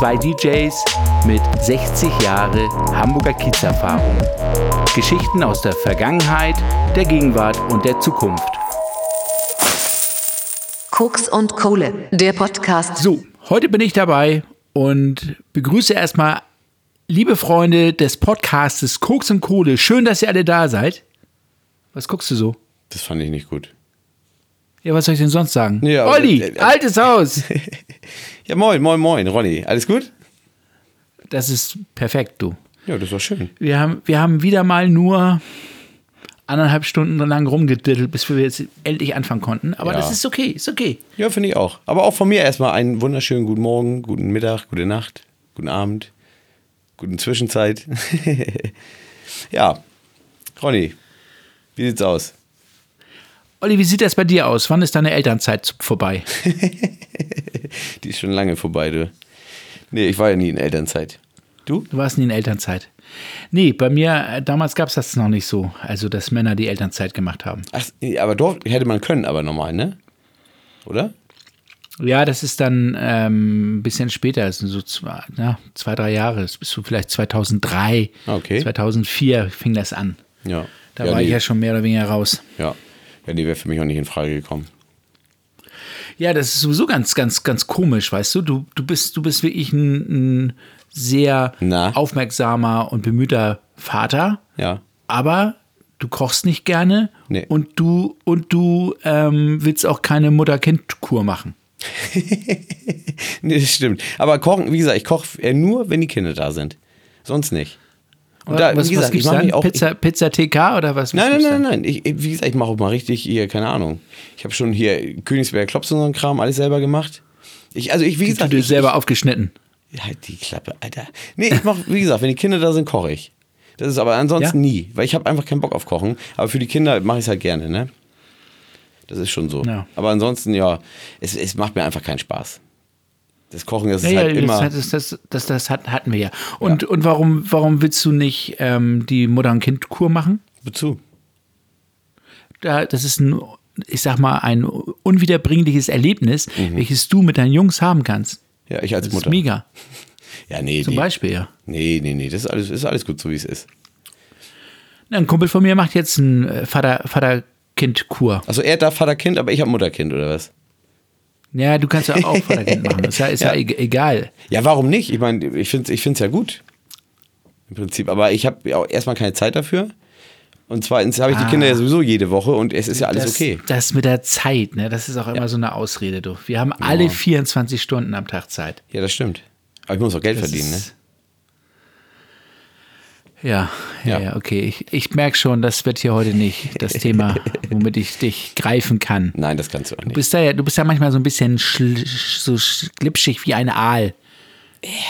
Zwei DJs mit 60 Jahre Hamburger Kiezerfahrung. Geschichten aus der Vergangenheit, der Gegenwart und der Zukunft. Koks und Kohle, der Podcast. So, heute bin ich dabei und begrüße erstmal liebe Freunde des Podcastes Koks und Kohle. Schön, dass ihr alle da seid. Was guckst du so? Das fand ich nicht gut. Ja, was soll ich denn sonst sagen? Ja, Olli, äh, äh, altes Haus. Ja, moin, moin, moin, Ronny. Alles gut? Das ist perfekt, du. Ja, das war schön. Wir haben, wir haben wieder mal nur anderthalb Stunden lang rumgedittelt, bis wir jetzt endlich anfangen konnten. Aber Ja. das ist okay, ist okay. Ja, finde ich auch. Aber auch von mir erstmal einen wunderschönen guten Morgen, guten Mittag, gute Nacht, guten Abend, guten Zwischenzeit. ja, Ronny, wie sieht's aus? Olli, wie sieht das bei dir aus? Wann ist deine Elternzeit vorbei? Die ist schon lange vorbei, du. Nee, ich war ja nie in Elternzeit. Du? Du warst nie in Elternzeit. Nee, bei mir, äh, damals gab es das noch nicht so. Also, dass Männer die Elternzeit gemacht haben. Ach, aber dort hätte man können, aber normal, ne? Oder? Ja, das ist dann ähm, ein bisschen später, das sind so zwei, na, zwei drei Jahre. Das bist du vielleicht 2003, Okay. 2004 fing das an. Ja. Da ja, war nee. ich ja schon mehr oder weniger raus. Ja. Ja, nee, wäre für mich auch nicht in Frage gekommen. Ja, das ist sowieso ganz, ganz, ganz komisch, weißt du? Du, du, bist, du bist wirklich ein, ein sehr Na? aufmerksamer und bemühter Vater, Ja. aber du kochst nicht gerne Nee. und du, und du ähm, willst auch keine Mutter-Kind-Kur machen. Nee, das stimmt. Aber kochen, wie gesagt, ich koche eher nur, wenn die Kinder da sind. Sonst nicht. Und da, was wie gesagt, was ich mache mich auch. Pizza, Pizza TK oder was? was nein, nein, nein, dann? nein. Ich, wie gesagt, ich mache auch mal richtig hier, keine Ahnung. Ich habe schon hier Königsberger Klops und so einen Kram alles selber gemacht. Ich, also ich, wie Die gesagt, Tüte ich, selber aufgeschnitten. halt die Klappe, Alter. Nee, ich mache, wie gesagt, wenn die Kinder da sind, koche ich. Das ist aber ansonsten Ja? nie, weil ich habe einfach keinen Bock auf Kochen. Aber für die Kinder mache ich es halt gerne, ne? Das ist schon so. Ja. Aber ansonsten, ja, es, es macht mir einfach keinen Spaß. Das Kochen das Ja, ist ja, halt immer. das, das, das, das, das hat- hatten wir ja. Und, und warum, warum willst du nicht ähm, die Mutter-Kind-Kur machen? Wozu? da, das ist ein, ich sag mal, ein unwiederbringliches Erlebnis, welches du mit deinen Jungs haben kannst. Ja, ich als Das Mhm. Mutter. ist mega. Ja, nee, Zum nee. Beispiel, ja. Nee, nee, nee, das ist alles, ist alles gut, so wie es ist. Ein Kumpel von mir macht jetzt ein äh, Vater- Vater-Kind-Kur. Also er darf Vater-Kind, aber ich habe Mutter-Kind, oder was? Ja, du kannst ja auch Vater-Kind machen. Ist ja, ist ja. Ja. egal. Ja, warum nicht? Ich meine, ich finde es ich find's ja gut. Im Prinzip. Aber ich habe ja auch erstmal keine Zeit dafür. Und zweitens habe ich die Kinder ja sowieso jede Woche und es ist ja alles Ah. das, okay. Das mit der Zeit, ne, das ist auch immer so eine Ausrede, du. Wir haben alle 24 Stunden am Tag Zeit. Ja, das stimmt. Aber ich muss auch Geld Das verdienen, ne? Ja, ja, Ja. okay. Ich, ich merke schon, das wird hier heute nicht das Thema, womit ich dich greifen kann. Nein, das kannst du auch Du nicht. bist, da ja, du bist ja manchmal so ein bisschen schl so glitschig wie eine Aal.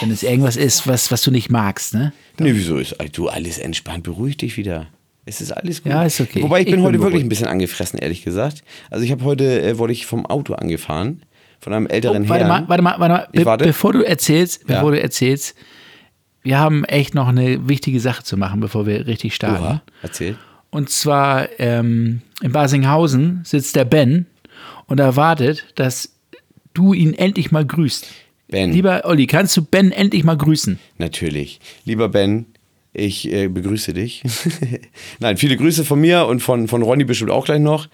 Wenn es irgendwas ist, was, was du nicht magst, ne? Nee, wieso ist du alles entspannt? Beruhig dich wieder. Es ist alles gut. Ja, ist okay. Wobei ich Ich bin bin heute wirklich beruhigt. ein bisschen angefressen, ehrlich gesagt. Also ich habe heute, äh, wurde ich vom Auto angefahren. Von einem älteren Oh, warte Herrn. mal, warte mal, warte mal. Be warte. Bevor du erzählst, Ja. bevor du erzählst, wir haben echt noch eine wichtige Sache zu machen, bevor wir richtig starten. Oha, erzähl. Und zwar ähm, in Basinghausen sitzt der Ben und erwartet, dass du ihn endlich mal grüßt. Ben. Lieber Olli, kannst du Ben endlich mal grüßen? Natürlich. Lieber Ben, ich äh, begrüße dich. Nein, viele Grüße von mir und von, von Ronny bestimmt auch gleich noch.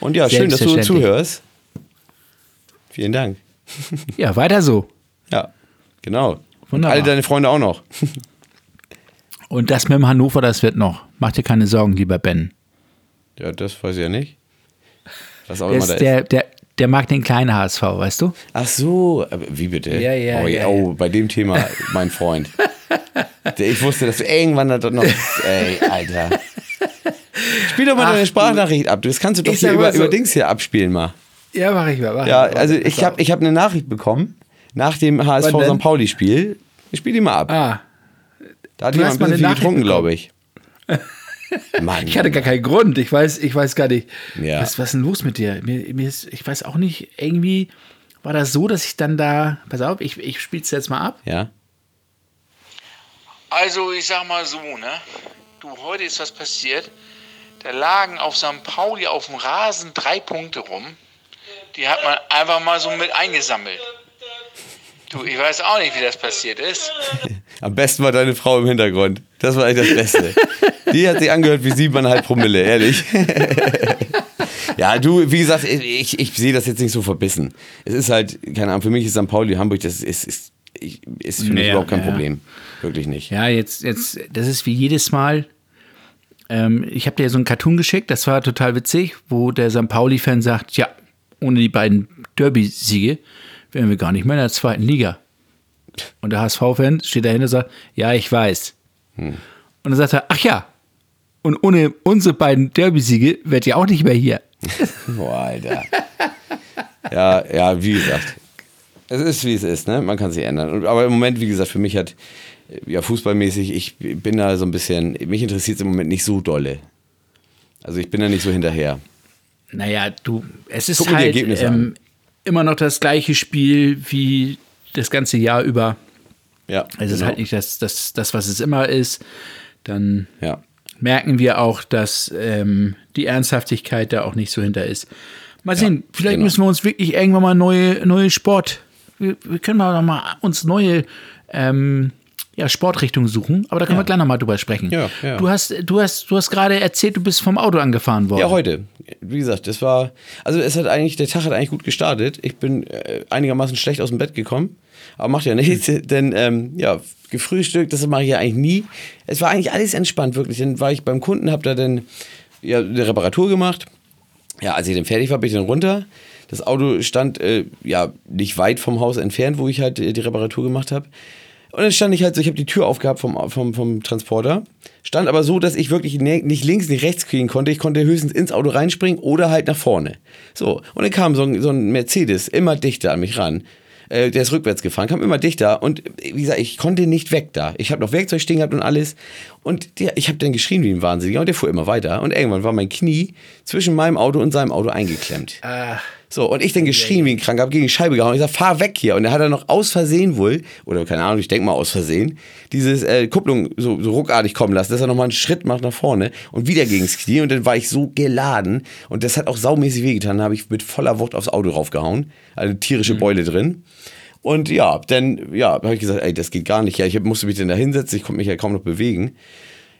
Und ja, schön, dass du zuhörst. Vielen Dank. Ja, weiter so. Ja, genau. Und Wunderbar. alle deine Freunde auch noch. Und das mit dem Hannover, das wird noch. Mach dir keine Sorgen, lieber Ben. Ja, das weiß ich ja nicht. Was auch Der, immer da ist der, der, der mag den kleinen HSV, weißt du? Ach so, wie bitte? Ja, ja, oh, ja, oh, bei dem Thema, mein Freund. Ich wusste, dass du irgendwann da noch. Ey, Alter. Spiel doch mal Ach, deine Sprachnachricht ab. Das kannst du doch hier über, so- über Dings hier abspielen mal. Ja, mach ich mal. Mach Ja, also ich habe ich hab eine Nachricht bekommen nach dem HSV? St. Pauli-Spiel. Ich spiele die mal ab. Ah, da mal hast ein mal bisschen viel getrunken, glaube ich. Mann. ich hatte gar keinen Grund. Ich weiß, ich weiß gar nicht. Ja. Was, was ist denn los mit dir? Mir, mir ist, ich weiß auch nicht, irgendwie war das so, dass ich dann da. Pass auf, ich, ich spiel's jetzt mal ab. ja. Also, ich sag mal so, ne? Du, heute ist was passiert. Da lagen auf St. Pauli auf dem Rasen drei Punkte rum. Die hat man einfach mal so mit eingesammelt. Du, ich weiß auch nicht, wie das passiert ist. Am besten war deine Frau im Hintergrund. Das war eigentlich das Beste. Die hat sich angehört wie siebeneinhalb Promille, ehrlich. ja, du, wie gesagt, ich, ich sehe das jetzt nicht so verbissen. Es ist halt, keine Ahnung, für mich ist St. Pauli, Hamburg, das ist, ist, ist für mich Ja, überhaupt kein ja. Problem. Wirklich nicht. Ja, jetzt, jetzt, das ist wie jedes Mal. Ähm, ich habe dir so einen Cartoon geschickt, das war total witzig, wo der St. Pauli-Fan sagt, ja, ohne die beiden Derby-Siege wären wir gar nicht mehr in der zweiten Liga. Und der HSV-Fan steht dahinter und sagt, ja, ich weiß. Und dann sagt er, ach ja, und ohne unsere beiden Derby-Siege wärt ihr auch nicht mehr hier. Boah, Alter. ja, ja, wie gesagt. Es ist, wie es ist, ne? Man kann sich ändern. Aber im Moment, wie gesagt, für mich hat, ja, fußballmäßig, ich bin da so ein bisschen, mich interessiert es im Moment nicht so dolle. Also ich bin da nicht so hinterher. Naja, du, es ist Guck halt Ergebnisse ähm. Immer noch das gleiche Spiel wie das ganze Jahr über. Ja, Es ist genau. halt nicht das, das, das, was es immer ist. Dann Ja. merken wir auch, dass ähm, die Ernsthaftigkeit da auch nicht so hinter ist. Mal sehen, vielleicht genau. müssen wir uns wirklich irgendwann mal neue, neue Sport, wir, wir können mal noch mal uns neue ähm, ja, Sportrichtungen suchen, aber da können wir gleich noch mal drüber sprechen. Ja, ja. Du hast, du hast, du hast gerade erzählt, du bist vom Auto angefahren worden. Ja, heute. Wie gesagt, das war, also es hat eigentlich, der Tag hat eigentlich gut gestartet. Ich bin äh, einigermaßen schlecht aus dem Bett gekommen, aber macht ja nichts, denn ähm, ja, gefrühstückt, das mache ich ja eigentlich nie. Es war eigentlich alles entspannt, wirklich. Dann war ich beim Kunden, habe da dann ja, eine Reparatur gemacht. Ja, als ich dann fertig war, bin ich dann runter. Das Auto stand äh, ja nicht weit vom Haus entfernt, wo ich halt äh, die Reparatur gemacht habe. Und dann stand ich halt so, ich habe die Tür aufgehabt vom, vom, vom Transporter. Stand aber so, dass ich wirklich nicht links, nicht rechts kriegen konnte. Ich konnte höchstens ins Auto reinspringen oder halt nach vorne. So, und dann kam so ein, so ein Mercedes immer dichter an mich ran. Äh, der ist rückwärts gefahren, kam immer dichter. Und äh, wie gesagt, ich konnte nicht weg da. Ich habe noch Werkzeug stehen gehabt und alles. Und der, ich habe dann geschrien wie ein Wahnsinniger und der fuhr immer weiter. Und irgendwann war mein Knie zwischen meinem Auto und seinem Auto eingeklemmt. So, und ich dann geschrien wie ein Kranker, hab gegen die Scheibe gehauen. Ich sag, fahr weg hier. Und er hat dann noch aus Versehen wohl, oder keine Ahnung, ich denke mal aus Versehen, dieses äh, Kupplung so, so ruckartig kommen lassen, dass er nochmal einen Schritt macht nach vorne und wieder gegens Knie. Und dann war ich so geladen. Und das hat auch saumäßig wehgetan. Da habe ich mit voller Wucht aufs Auto raufgehauen. Also tierische Beule drin. Und ja, dann ja, habe ich gesagt, ey, das geht gar nicht. Ja, ich musste mich dann da hinsetzen, ich konnte mich ja kaum noch bewegen.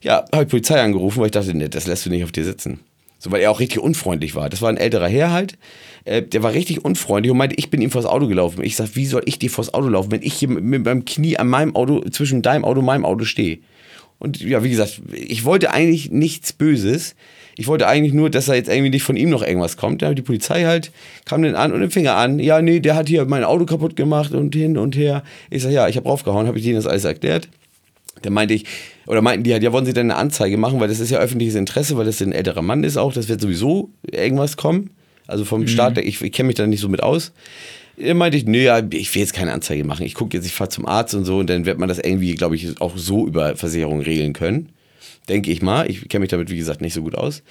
Ja, habe ich Polizei angerufen, weil ich dachte, nee, das lässt du nicht auf dir sitzen. So, weil er auch richtig unfreundlich war. Das war ein älterer Herr halt. Äh, der war richtig unfreundlich und meinte, ich bin ihm vors Auto gelaufen. Ich sag, wie soll ich dir vors Auto laufen, wenn ich hier mit, mit meinem Knie an meinem Auto, zwischen deinem Auto und meinem Auto stehe? Und ja, wie gesagt, ich wollte eigentlich nichts Böses. Ich wollte eigentlich nur, dass da jetzt irgendwie nicht von ihm noch irgendwas kommt. Dann die Polizei halt, kam dann an und den Finger an. Ja, nee, der hat hier mein Auto kaputt gemacht und hin und her. Ich sag, ja, ich habe raufgehauen, habe ich denen das alles erklärt. Dann meinte ich, oder meinten die halt, ja, wollen Sie denn eine Anzeige machen, weil das ist ja öffentliches Interesse, weil das ein älterer Mann ist auch, das wird sowieso irgendwas kommen. Also vom Staat, ich, ich kenne mich da nicht so mit aus. Dann meinte ich, nee, ja, ich will jetzt keine Anzeige machen. Ich gucke jetzt, ich fahre zum Arzt und so und dann wird man das irgendwie, glaube ich, auch so über Versicherung regeln können. Denke ich mal. Ich kenne mich damit, wie gesagt, nicht so gut aus.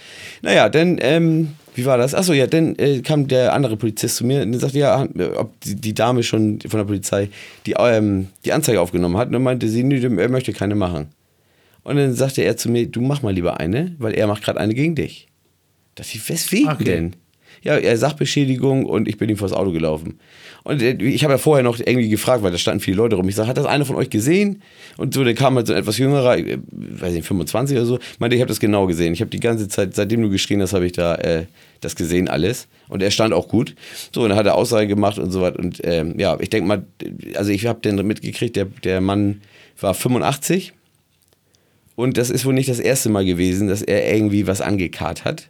Naja, dann, ähm, wie war das? Achso, ja, dann äh, kam der andere Polizist zu mir und sagte, ja, ob die, die Dame schon von der Polizei die, ähm, die Anzeige aufgenommen hat. Und dann meinte sie, nee, er möchte keine machen. Und dann sagte er zu mir, du mach mal lieber eine, weil er macht gerade eine gegen dich. Da dachte ich, weswegen Okay. denn? Ja, Sachbeschädigung und ich bin ihm vors Auto gelaufen. Und äh, ich habe ja vorher noch irgendwie gefragt, weil da standen viele Leute rum. Ich sage, hat das einer von euch gesehen? Und so, dann kam halt so ein etwas jüngerer, äh, weiß nicht, 25 oder so, meinte, ich habe das genau gesehen. Ich habe die ganze Zeit, seitdem du geschrien hast, habe ich da äh, das gesehen alles. Und er stand auch gut. So, und dann hat er Aussage gemacht und so was. Und ähm, ja, ich denke mal, also ich habe den mitgekriegt, der, der Mann war 85. Und das ist wohl nicht das erste Mal gewesen, dass er irgendwie was angekarrt hat.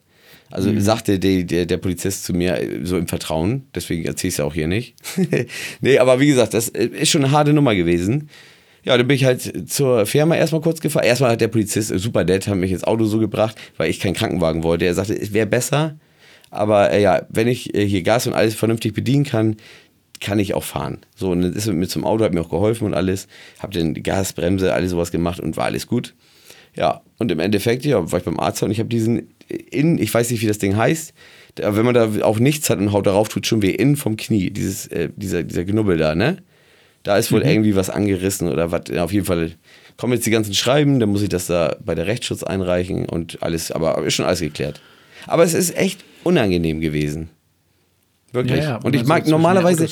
Also sagte die, der, der Polizist zu mir äh, so im Vertrauen, deswegen erzähle ich es auch hier nicht. nee, aber wie gesagt, das äh, ist schon eine harte Nummer gewesen. Ja, dann bin ich halt zur Firma erstmal kurz gefahren. Erstmal hat der Polizist, äh, super nett, hat mich ins Auto so gebracht, weil ich keinen Krankenwagen wollte. Er sagte, es wäre besser, aber äh, ja, wenn ich äh, hier Gas und alles vernünftig bedienen kann, kann ich auch fahren. So, und dann ist er mit mir zum Auto, hat mir auch geholfen und alles. Hab dann Gas, Bremse, alles sowas gemacht und war alles gut. Ja, und im Endeffekt, ja, war ich beim Arzt und ich habe diesen innen, ich weiß nicht, wie das Ding heißt, aber wenn man da auch nichts hat und haut darauf, tut schon weh, innen vom Knie, dieses, äh, dieser, dieser Knubbel da, ne? Da ist wohl irgendwie was angerissen oder was. Auf jeden Fall kommen jetzt die ganzen Schreiben, dann muss ich das da bei der Rechtsschutz einreichen und alles, aber ist schon alles geklärt. Aber es ist echt unangenehm gewesen. Wirklich. Ja, ja, und ich man mag normalerweise.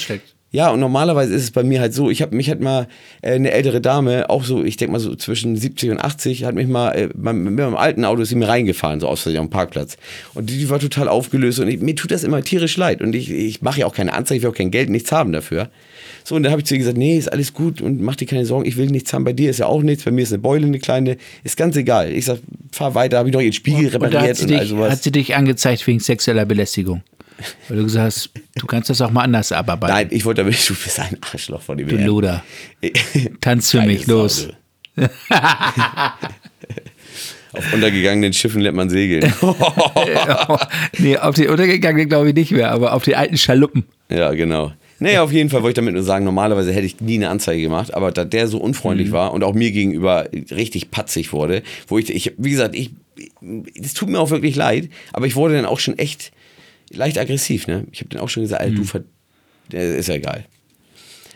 Ja, und normalerweise ist es bei mir halt so, ich habe mich hat mal äh, eine ältere Dame, auch so, ich denke mal so zwischen 70 und 80, hat mich mal äh, mit meinem alten Auto ist sie mir reingefahren, so aus am Parkplatz. Und die, die war total aufgelöst und ich, mir tut das immer tierisch leid. Und ich, ich mache ja auch keine Anzeige, ich will auch kein Geld, nichts haben dafür. So, und da habe ich zu ihr gesagt, nee, ist alles gut und mach dir keine Sorgen, ich will nichts haben. Bei dir ist ja auch nichts, bei mir ist eine Beule, eine kleine, ist ganz egal. Ich sag, fahr weiter, habe ich noch ihren Spiegel Und repariert sie, und, all dich, sowas. hat sie dich angezeigt wegen sexueller Belästigung. Weil du gesagt hast, du kannst das auch mal anders abarbeiten. Nein, ich wollte damit, du bist ein Arschloch von dem Du Luder. Tanz für mich, los. Auf untergegangenen Schiffen lernt man segeln. nee, auf die untergegangenen glaube ich nicht mehr, aber auf die alten Schaluppen. ja, genau. Naja, auf jeden Fall wollte ich damit nur sagen, normalerweise hätte ich nie eine Anzeige gemacht, aber da der so unfreundlich Mhm. war und auch mir gegenüber richtig patzig wurde, wo ich, ich wie gesagt, ich, es tut mir auch wirklich leid, aber ich wurde dann auch schon echt leicht aggressiv, ne? Ich habe dann auch schon gesagt, Mhm. Alter, du ver äh, ist ja egal.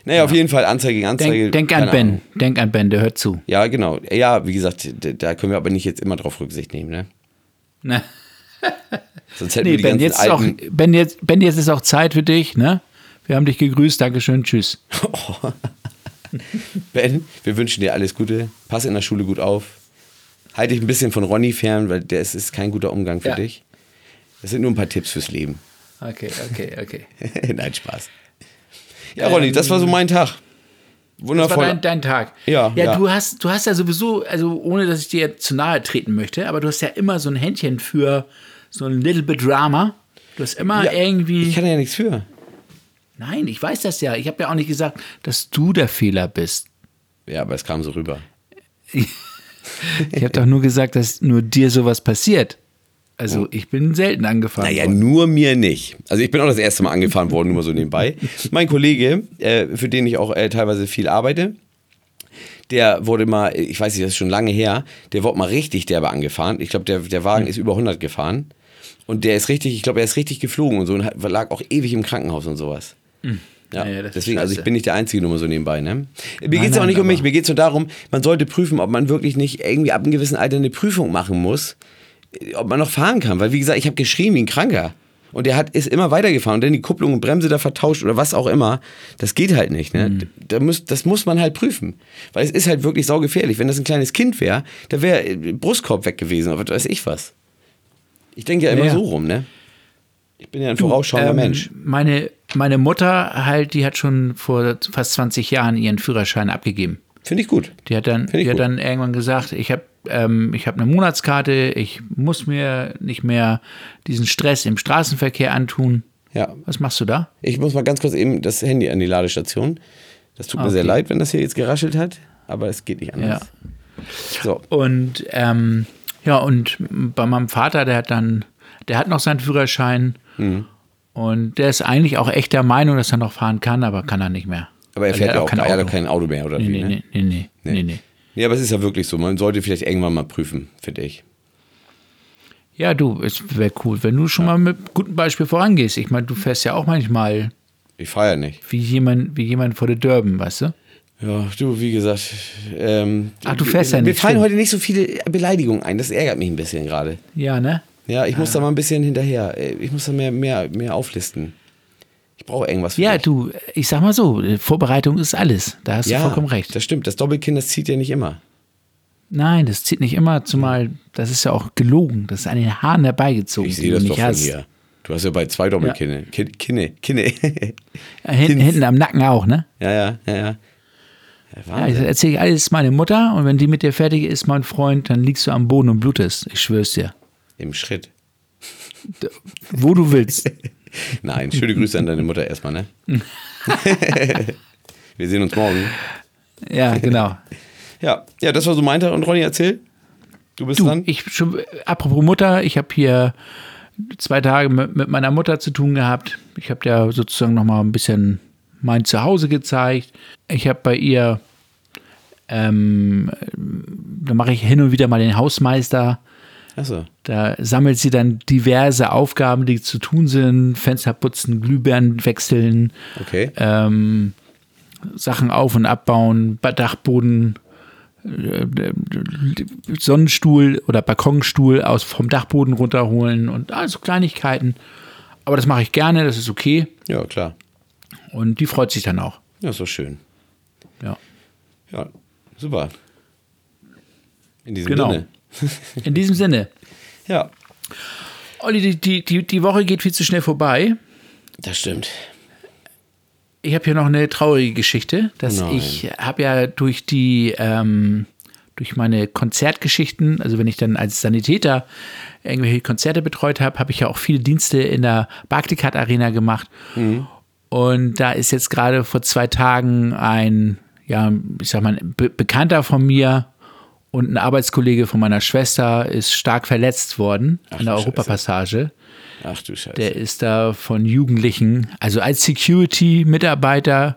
Naja, auf jeden Fall Anzeige gegen Anzeige. Denk, denk an Ben. Ahnung. Denk an Ben, der hört zu. Ja, genau. Ja, wie gesagt, da- können wir aber nicht jetzt immer drauf Rücksicht nehmen, ne? Ne? Sonst hätten Nee, wir die Ben jetzt, ist auch, ben, jetzt, ben, jetzt ist auch Zeit für dich, ne? Wir haben dich gegrüßt, Dankeschön, tschüss. Ben, wir wünschen dir alles Gute. Pass in der Schule gut auf. Halte dich ein bisschen von Ronny fern, weil der ist, ist kein guter Umgang für Ja. dich. Das sind nur ein paar Tipps fürs Leben. Okay, okay, okay. Nein, Spaß. Ja, Ronny, das war so mein Tag. Das war Wundervoll. dein, dein Tag. Ja, ja, ja. Du, hast, du hast ja sowieso, also ohne dass ich dir zu nahe treten möchte, aber du hast ja immer so ein Händchen für so ein little bit Drama. Du hast immer ja, irgendwie. Ich kann ja nichts für. Nein, ich weiß das ja. Ich habe ja auch nicht gesagt, dass du der Fehler bist. Ja, aber es kam so rüber. Ich habe doch nur gesagt, dass nur dir sowas passiert. Also ich bin selten angefahren. Naja, worden. nur mir nicht. Also ich bin auch das erste Mal angefahren worden, nur mal so nebenbei. Mein Kollege, äh, für den ich auch äh, teilweise viel arbeite, der wurde mal, ich weiß nicht, das ist schon lange her, der wurde mal richtig derbe angefahren. Ich glaube, der, der Hm. Wagen ist über 100 gefahren. Und der ist richtig, ich glaube, er ist richtig geflogen und so und hat, lag auch ewig im Krankenhaus und sowas. Ja, Hm. Ja, ja, das ist deswegen, also ich bin nicht der Einzige, nur mal so nebenbei. Ne? Mir geht es auch nicht um mich, mir geht es nur darum, man sollte prüfen, ob man wirklich nicht irgendwie ab einem gewissen Alter eine Prüfung machen muss, ob man noch fahren kann. Weil, wie gesagt, ich habe geschrien wie ein Kranker. Und der hat, ist immer weitergefahren und dann die Kupplung und Bremse da vertauscht oder was auch immer. Das geht halt nicht. Ne? Da muss, das muss man halt prüfen. Weil es ist halt wirklich saugefährlich. Wenn das ein kleines Kind wäre, da wäre äh, Brustkorb weg gewesen was weiß ich was. Ich denke ja immer Ja, ja. so rum, ne? Ich bin ja ein vorausschauender Ähm, Mensch. Meine, meine Mutter halt, die hat schon vor fast 20 Jahren ihren Führerschein abgegeben. Finde ich gut. Die hat dann, die hat gut. dann irgendwann gesagt, ich habe ähm, ich hab eine Monatskarte, ich muss mir nicht mehr diesen Stress im Straßenverkehr antun. Ja. Was machst du da? Ich muss mal ganz kurz eben das Handy an die Ladestation. Das tut mir sehr Okay. leid, wenn das hier jetzt geraschelt hat, aber es geht nicht anders. So, Und ähm, ja, und bei meinem Vater, der hat dann, der hat noch seinen Führerschein Mhm. und der ist eigentlich auch echt der Meinung, dass er noch fahren kann, aber kann er nicht mehr. aber er fährt ja auch kein Auto. kein Auto mehr, oder Nee, wie? nee, ne? nee, nee, nee, nee, nee. Nee, aber es ist ja wirklich so. Man sollte vielleicht irgendwann mal prüfen, finde ich. Ja, du, es wäre cool, wenn du schon mal mit gutem Beispiel vorangehst. Ich meine, du fährst ja auch manchmal Ich fahre ja nicht. wie jemand, wie jemand vor der Dörben, weißt du? Ja, du, wie gesagt. Ähm, Ach, du fährst ja Mir nicht, fallen stimmt. heute nicht so viele Beleidigungen ein. Das ärgert mich ein bisschen gerade. Ja, ne? Ja, ich muss da mal ein bisschen hinterher. Äh, Ich muss da mehr, mehr, mehr auflisten. Ich brauche irgendwas für Ja, dich. du, ich sag mal so, Vorbereitung ist alles. Da hast ja, du vollkommen recht. Das stimmt. Das Doppelkinn, das zieht ja nicht immer. Nein, das zieht nicht immer, zumal das ist ja auch gelogen. Das ist an den Haaren herbeigezogen. Ich sehe das doch von hast. hier. Du hast ja bei zwei Doppelkinne. Kinne, Kinne. Kinne. Ja, Hinten, hinten am Nacken auch, ne? ja, ja, ja, ja. ja Ja, ich erzähle alles meine Mutter und wenn die mit dir fertig ist, mein Freund, dann liegst du am Boden und blutest. Ich schwör's dir. Im Schritt. Wo du willst. Nein, schöne Grüße an deine Mutter erstmal, ne? Wir sehen uns morgen. Ja, genau. Ja, ja, das war so mein Tag. Und Ronny, erzähl. Du bist Du, dran. ich schon, apropos Mutter, ich habe hier zwei Tage mit, mit meiner Mutter zu tun gehabt. Ich habe der sozusagen noch mal ein bisschen mein Zuhause gezeigt. Ich habe bei ihr, ähm, da mache ich hin und wieder mal den Hausmeister. Achso. Da sammelt sie dann diverse Aufgaben, die zu tun sind. Fenster putzen, Glühbirnen wechseln, Okay. ähm, Sachen auf- und abbauen, Ba- Dachboden, äh, Sonnenstuhl oder Balkonstuhl aus vom Dachboden runterholen und also Kleinigkeiten. Aber das mache ich gerne, das ist okay. Ja, klar. Und die freut sich dann auch. Ja, doch schön. Ja. Ja, super. In diesem Genau. Sinne. In diesem Sinne. Ja, Olli, die, die, die, Woche geht viel zu schnell vorbei. das stimmt. Ich habe hier noch eine traurige Geschichte, dass Nein. ich habe ja durch die ähm, durch meine Konzertgeschichten, also wenn ich dann als Sanitäter irgendwelche Konzerte betreut habe, habe ich ja auch viele Dienste in der Barclaycard Arena gemacht. Und da ist jetzt gerade vor zwei Tagen ein, ja, ich sag mal, Be Bekannter von mir und ein Arbeitskollege von meiner Schwester ist stark verletzt worden Ach, an der. Europapassage. Ach du Scheiße. Der ist da von Jugendlichen, also als Security-Mitarbeiter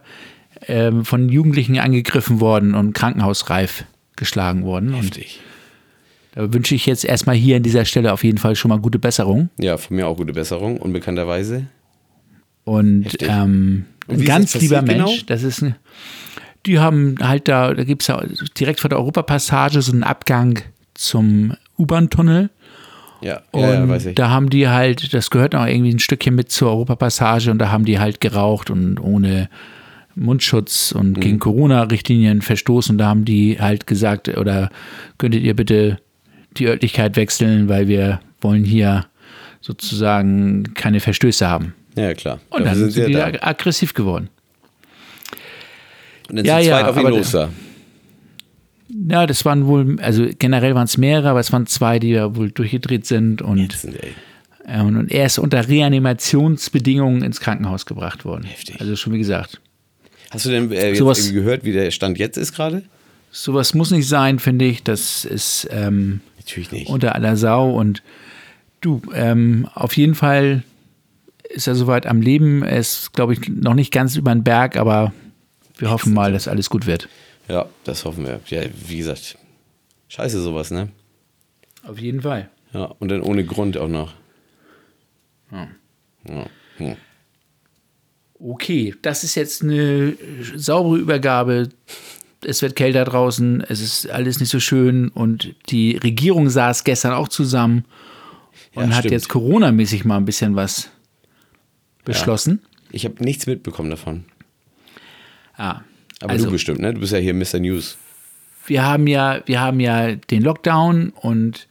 ähm, von Jugendlichen angegriffen worden und krankenhausreif geschlagen worden. Und Heftig. da wünsche ich jetzt erstmal hier an dieser Stelle auf jeden Fall schon mal gute Besserung. Ja, von mir auch gute Besserung, unbekannterweise. Und ähm, Und ein ganz lieber Mensch. genau? Das ist ein, die haben halt da, da gibt es ja direkt vor der Europapassage so einen Abgang zum U-Bahn-Tunnel. Ja, Und ja, weiß ich. da haben die halt, das gehört auch irgendwie ein Stückchen mit zur Europapassage und da haben die halt geraucht und ohne Mundschutz Mhm. und gegen Corona-Richtlinien verstoßen. Da haben die halt gesagt, oder könntet ihr bitte die Örtlichkeit wechseln, weil wir wollen hier sozusagen keine Verstöße haben. ja, klar. Und dann sind, sie die da. aggressiv geworden. Und dann Ja, zu ja, zweit auf ihn los da. Ja, das waren wohl, also generell waren es mehrere, aber es waren zwei, die ja wohl durchgedreht sind und, Ätzend, äh, und, er ist unter Reanimationsbedingungen ins Krankenhaus gebracht worden. Heftig. Also schon wie gesagt. Hast du denn äh, Sowas- gehört, wie der Stand jetzt ist gerade? Sowas muss nicht sein, finde ich. Das ist ähm, Natürlich nicht. unter aller Sau. Und du, ähm, auf jeden Fall ist er soweit am Leben. Er ist, glaube ich, noch nicht ganz über den Berg, aber wir hoffen mal, dass alles gut wird. ja, das hoffen wir. Ja, wie gesagt, scheiße sowas, ne? Auf jeden Fall. Ja, und dann ohne Grund auch noch. Ja. Hm. Okay, das ist jetzt eine saubere Übergabe. Es wird kälter draußen, es ist alles nicht so schön und die Regierung saß gestern auch zusammen und Ja, hat jetzt Corona-mäßig mal ein bisschen was beschlossen. Ich habe nichts mitbekommen davon. Ah, Aber also, du bestimmt, ne? Du bist ja hier Mr. News. wir haben ja, wir haben ja den Lockdown und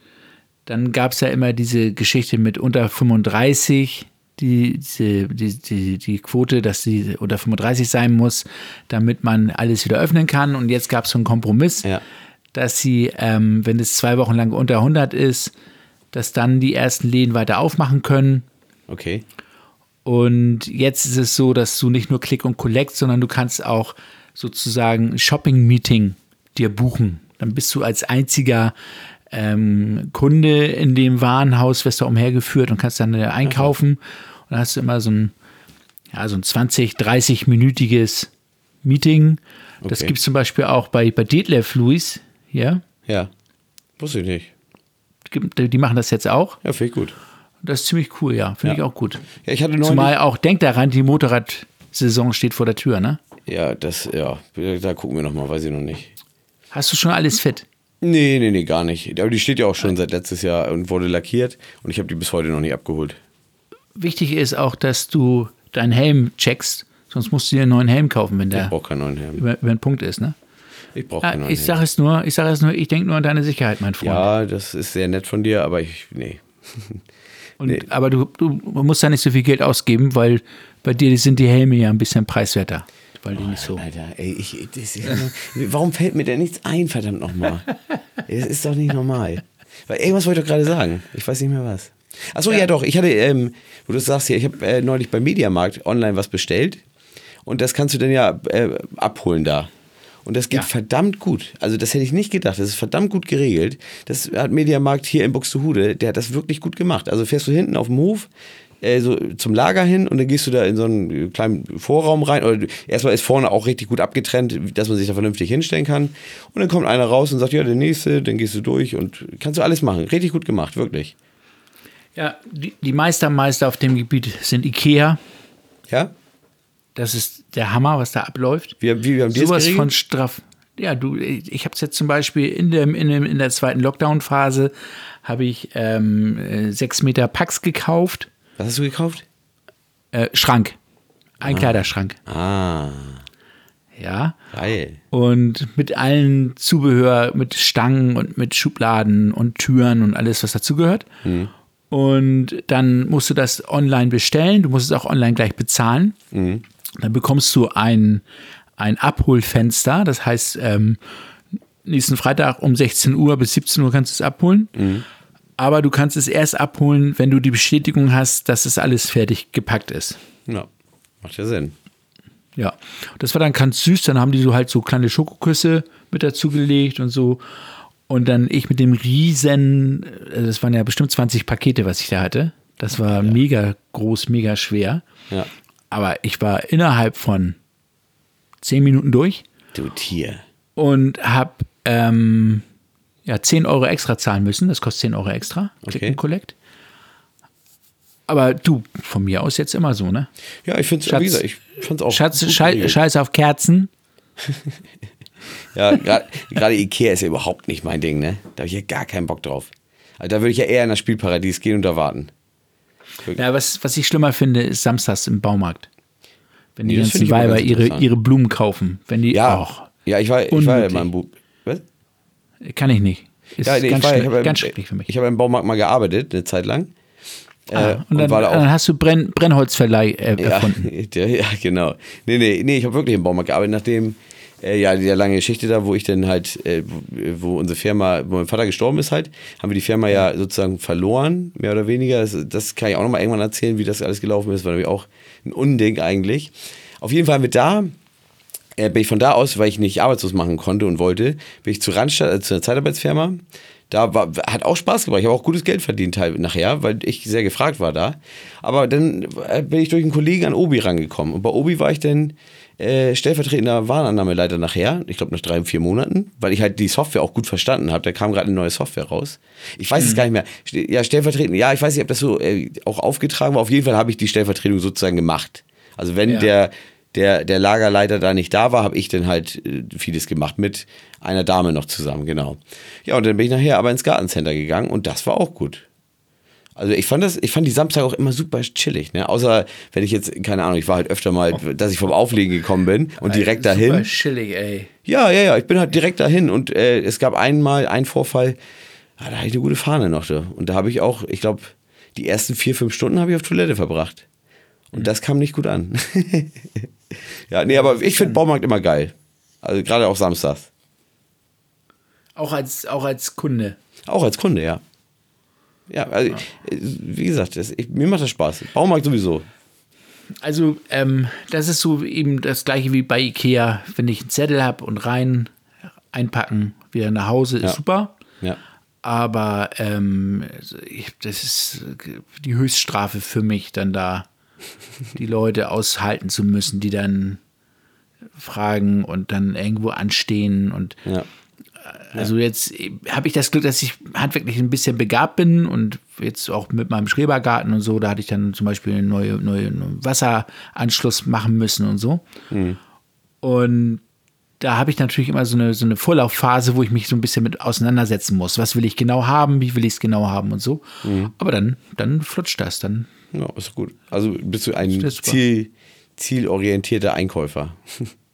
dann gab es ja immer diese Geschichte mit unter 35, die, die, die, die Quote, dass sie unter 35 sein muss, damit man alles wieder öffnen kann. Und jetzt gab es so einen Kompromiss, Ja. dass sie, ähm, wenn es zwei Wochen lang unter 100 ist, dass dann die ersten Läden weiter aufmachen können. Okay. Und jetzt ist es so, dass du nicht nur Click und Collect, sondern du kannst auch sozusagen ein Shopping-Meeting dir buchen. Dann bist du als einziger ähm, Kunde in dem Warenhaus, wirst du umhergeführt und kannst dann äh, einkaufen. Und dann hast du immer so ein, ja, so ein 20, 30-minütiges Meeting. Das Okay. gibt es zum Beispiel auch bei, bei Detlef Louis. Ja, Ja. Wusste ich nicht. die die machen das jetzt auch. Ja, finde ich gut. Das ist ziemlich cool, ja. Finde Ja. ich auch gut. Ja, ich hatte neulich. Zumal auch, denk daran, die Motorradsaison steht vor der Tür, ne? Ja, das, ja, da gucken wir nochmal, weiß ich noch nicht. Hast du schon alles fit? Nee, nee, nee, gar nicht. Aber die steht ja auch schon seit letztes Jahr und wurde lackiert und ich habe die bis heute noch nicht abgeholt. Wichtig ist auch, dass du deinen Helm checkst, sonst musst du dir einen neuen Helm kaufen, wenn Ich der brauche keinen neuen Helm. über, über den Punkt ist, ne? Ich brauche Ja, keinen neuen ich Helm. sage es nur, ich sage es nur, ich denke nur an deine Sicherheit, mein Freund. Ja, das ist sehr nett von dir, aber ich, nee. Und, nee. Aber du, du musst da nicht so viel Geld ausgeben, weil bei dir sind die Helme ja ein bisschen preiswerter. Weil die nicht so. Alter, ey, ich, das warum fällt mir denn nichts ein, verdammt nochmal? Das ist doch nicht normal. Weil irgendwas wollte ich doch gerade sagen. Ich weiß nicht mehr was. Achso, ja. doch, ich hatte, ähm, wo du sagst hier, ich habe äh, neulich beim Mediamarkt online was bestellt und das kannst du dann ja äh, abholen da. Und das geht Ja. verdammt gut. Also das hätte ich nicht gedacht. Das ist verdammt gut geregelt. Das hat Mediamarkt hier in Buxtehude, der hat das wirklich gut gemacht. Also fährst du hinten auf dem Hof, äh, so zum Lager hin und dann gehst du da in so einen kleinen Vorraum rein. Oder erstmal ist vorne auch richtig gut abgetrennt, dass man sich da vernünftig hinstellen kann. Und dann kommt einer raus und sagt, ja, der nächste, dann gehst du durch und kannst du alles machen. Richtig gut gemacht, wirklich. Ja, die, die Meistermeister auf dem Gebiet sind Ikea. Ja? Das ist der Hammer, was da abläuft. Wie, wie, wie haben Sowas von straff. Ja, du, ich habe es jetzt zum Beispiel in, dem, in, dem, in der zweiten Lockdown-Phase habe ich ähm, äh, sechs Meter Packs gekauft. Was hast du gekauft? Äh, Schrank. Ein Kleiderschrank. Ah, Ja. geil. Und mit allen Zubehör, mit Stangen und mit Schubladen und Türen und alles, was dazugehört. Und dann musst du das online bestellen. Du musst es auch online gleich bezahlen. Dann bekommst du ein, ein Abholfenster. Das heißt, ähm, nächsten Freitag um 16 Uhr bis 17 Uhr kannst du es abholen. Aber du kannst es erst abholen, wenn du die Bestätigung hast, dass es alles fertig gepackt ist. Ja, macht ja Sinn. Ja, das war dann ganz süß. Dann haben die so halt so kleine Schokoküsse mit dazugelegt und so. Und dann ich mit dem riesen, äh, das waren ja bestimmt 20 Pakete, was ich da hatte. Das war mega groß, mega schwer. Ja. Aber ich war innerhalb von 10 Minuten durch Du Tier. und habe ähm, ja, 10 Euro extra zahlen müssen. Das kostet 10 Euro extra. Click Okay. and Collect. Aber du, von mir aus jetzt immer so, ne? Ja, ich finde es, ich fand's auch. Schatz, schei. Scheiß auf Kerzen. Ja, gerade Ikea ist ja überhaupt nicht mein Ding, ne? Da habe ich ja gar keinen Bock drauf. Also da würde ich ja eher in das Spielparadies gehen und da warten. Ja, was, was ich schlimmer finde, ist samstags im Baumarkt. Wenn die Nee, ganzen Weiber ihre, ihre Blumen kaufen. Wenn die Ja, auch. ja ich war, ich war ja mal im Bu Was? Kann ich nicht. Ist Ja, nee, ganz, ich war, ich habe ganz im, schrecklich für mich. Ich habe im Baumarkt mal gearbeitet, eine Zeit lang. ah, Äh, und dann, auch. dann hast du Brenn, Brennholzverleih äh, ja, erfunden. ja, genau. Nee, nee, nee, ich habe wirklich im Baumarkt gearbeitet, nachdem, äh, ja, die lange Geschichte da, wo ich dann halt, äh, wo, unsere Firma, wo mein Vater gestorben ist halt, haben wir die Firma ja sozusagen verloren, mehr oder weniger. Das, das kann ich auch nochmal irgendwann erzählen, wie das alles gelaufen ist, war nämlich auch ein Unding eigentlich. Auf jeden Fall wir da, äh, bin ich von da aus, weil ich nicht arbeitslos machen konnte und wollte, bin ich zu Randstadt, also zu einer Zeitarbeitsfirma. Da war, hat auch Spaß gemacht. Ich habe auch gutes Geld verdient halt nachher, weil ich sehr gefragt war da. Aber dann äh, bin ich durch einen Kollegen an Obi rangekommen. Und bei Obi war ich dann äh, stellvertretender Warenannahmeleiter nachher. Ich glaube nach drei, vier Monaten, weil ich halt die Software auch gut verstanden habe. Da kam gerade eine neue Software raus. Ich weiß es gar nicht mehr. Ja, stellvertretend. Ja, ich weiß nicht, ob das so äh, auch aufgetragen war. Auf jeden Fall habe ich die Stellvertretung sozusagen gemacht. Also wenn Ja. der der, der Lagerleiter da nicht da war, habe ich dann halt äh, vieles gemacht mit einer Dame noch zusammen, genau. Ja, und dann bin ich nachher aber ins Gartencenter gegangen und das war auch gut. Also ich fand das, ich fand die Samstag auch immer super chillig, ne? Außer wenn ich jetzt, keine Ahnung, ich war halt öfter mal, dass ich vom Auflegen gekommen bin und direkt Super dahin. chillig, ey. Ja, ja, ja, ich bin halt direkt dahin und äh, es gab einmal einen Vorfall, ah, da hatte ich eine gute Fahne noch da. Und da habe ich auch, ich glaube, die ersten vier, fünf Stunden habe ich auf Toilette verbracht. Und das kam nicht gut an. ja, nee, aber ich finde Baumarkt immer geil. Also gerade auch samstags. Auch als, auch als Kunde. Auch als Kunde, ja. Ja, also, wie gesagt, das, ich, mir macht das Spaß. Baumarkt sowieso. Also, ähm, das ist so eben das gleiche wie bei Ikea. Wenn ich einen Zettel habe und rein, einpacken, wieder nach Hause, ist Ja. super. Ja. Aber ähm, ich, das ist die Höchststrafe für mich, dann da die Leute aushalten zu müssen, die dann fragen und dann irgendwo anstehen und Ja. Also jetzt habe ich das Glück, dass ich handwerklich ein bisschen begabt bin und jetzt auch mit meinem Schrebergarten und so, da hatte ich dann zum Beispiel einen neuen neue Wasseranschluss machen müssen und so. Und da habe ich natürlich immer so eine, so eine Vorlaufphase, wo ich mich so ein bisschen mit auseinandersetzen muss. Was will ich genau haben, wie will ich es genau haben und so. Aber dann, dann flutscht das, dann ja, ist gut. Also bist du ein. Ziel, zielorientierter Einkäufer.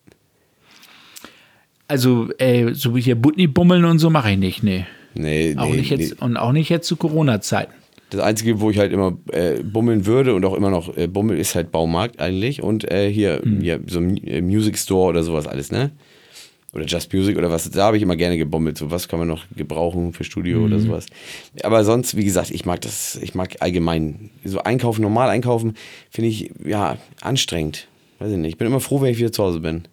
Also, ey, so wie hier Butni bummeln und so mache ich nicht, nee. Nee, Auch nee, nicht jetzt, nee. und auch nicht jetzt zu Corona-Zeiten. Das Einzige, wo ich halt immer äh, bummeln würde und auch immer noch äh, bummel, ist halt Baumarkt eigentlich. Und äh, hier, hier so ein äh, Music Store oder sowas alles, ne? Oder Just Music oder was. Da habe ich immer gerne gebummelt. So was kann man noch gebrauchen für Studio oder sowas. Aber sonst, wie gesagt, ich mag das, ich mag allgemein. So einkaufen, normal einkaufen, finde ich, ja, anstrengend. Weiß ich nicht. Ich bin immer froh, wenn ich wieder zu Hause bin.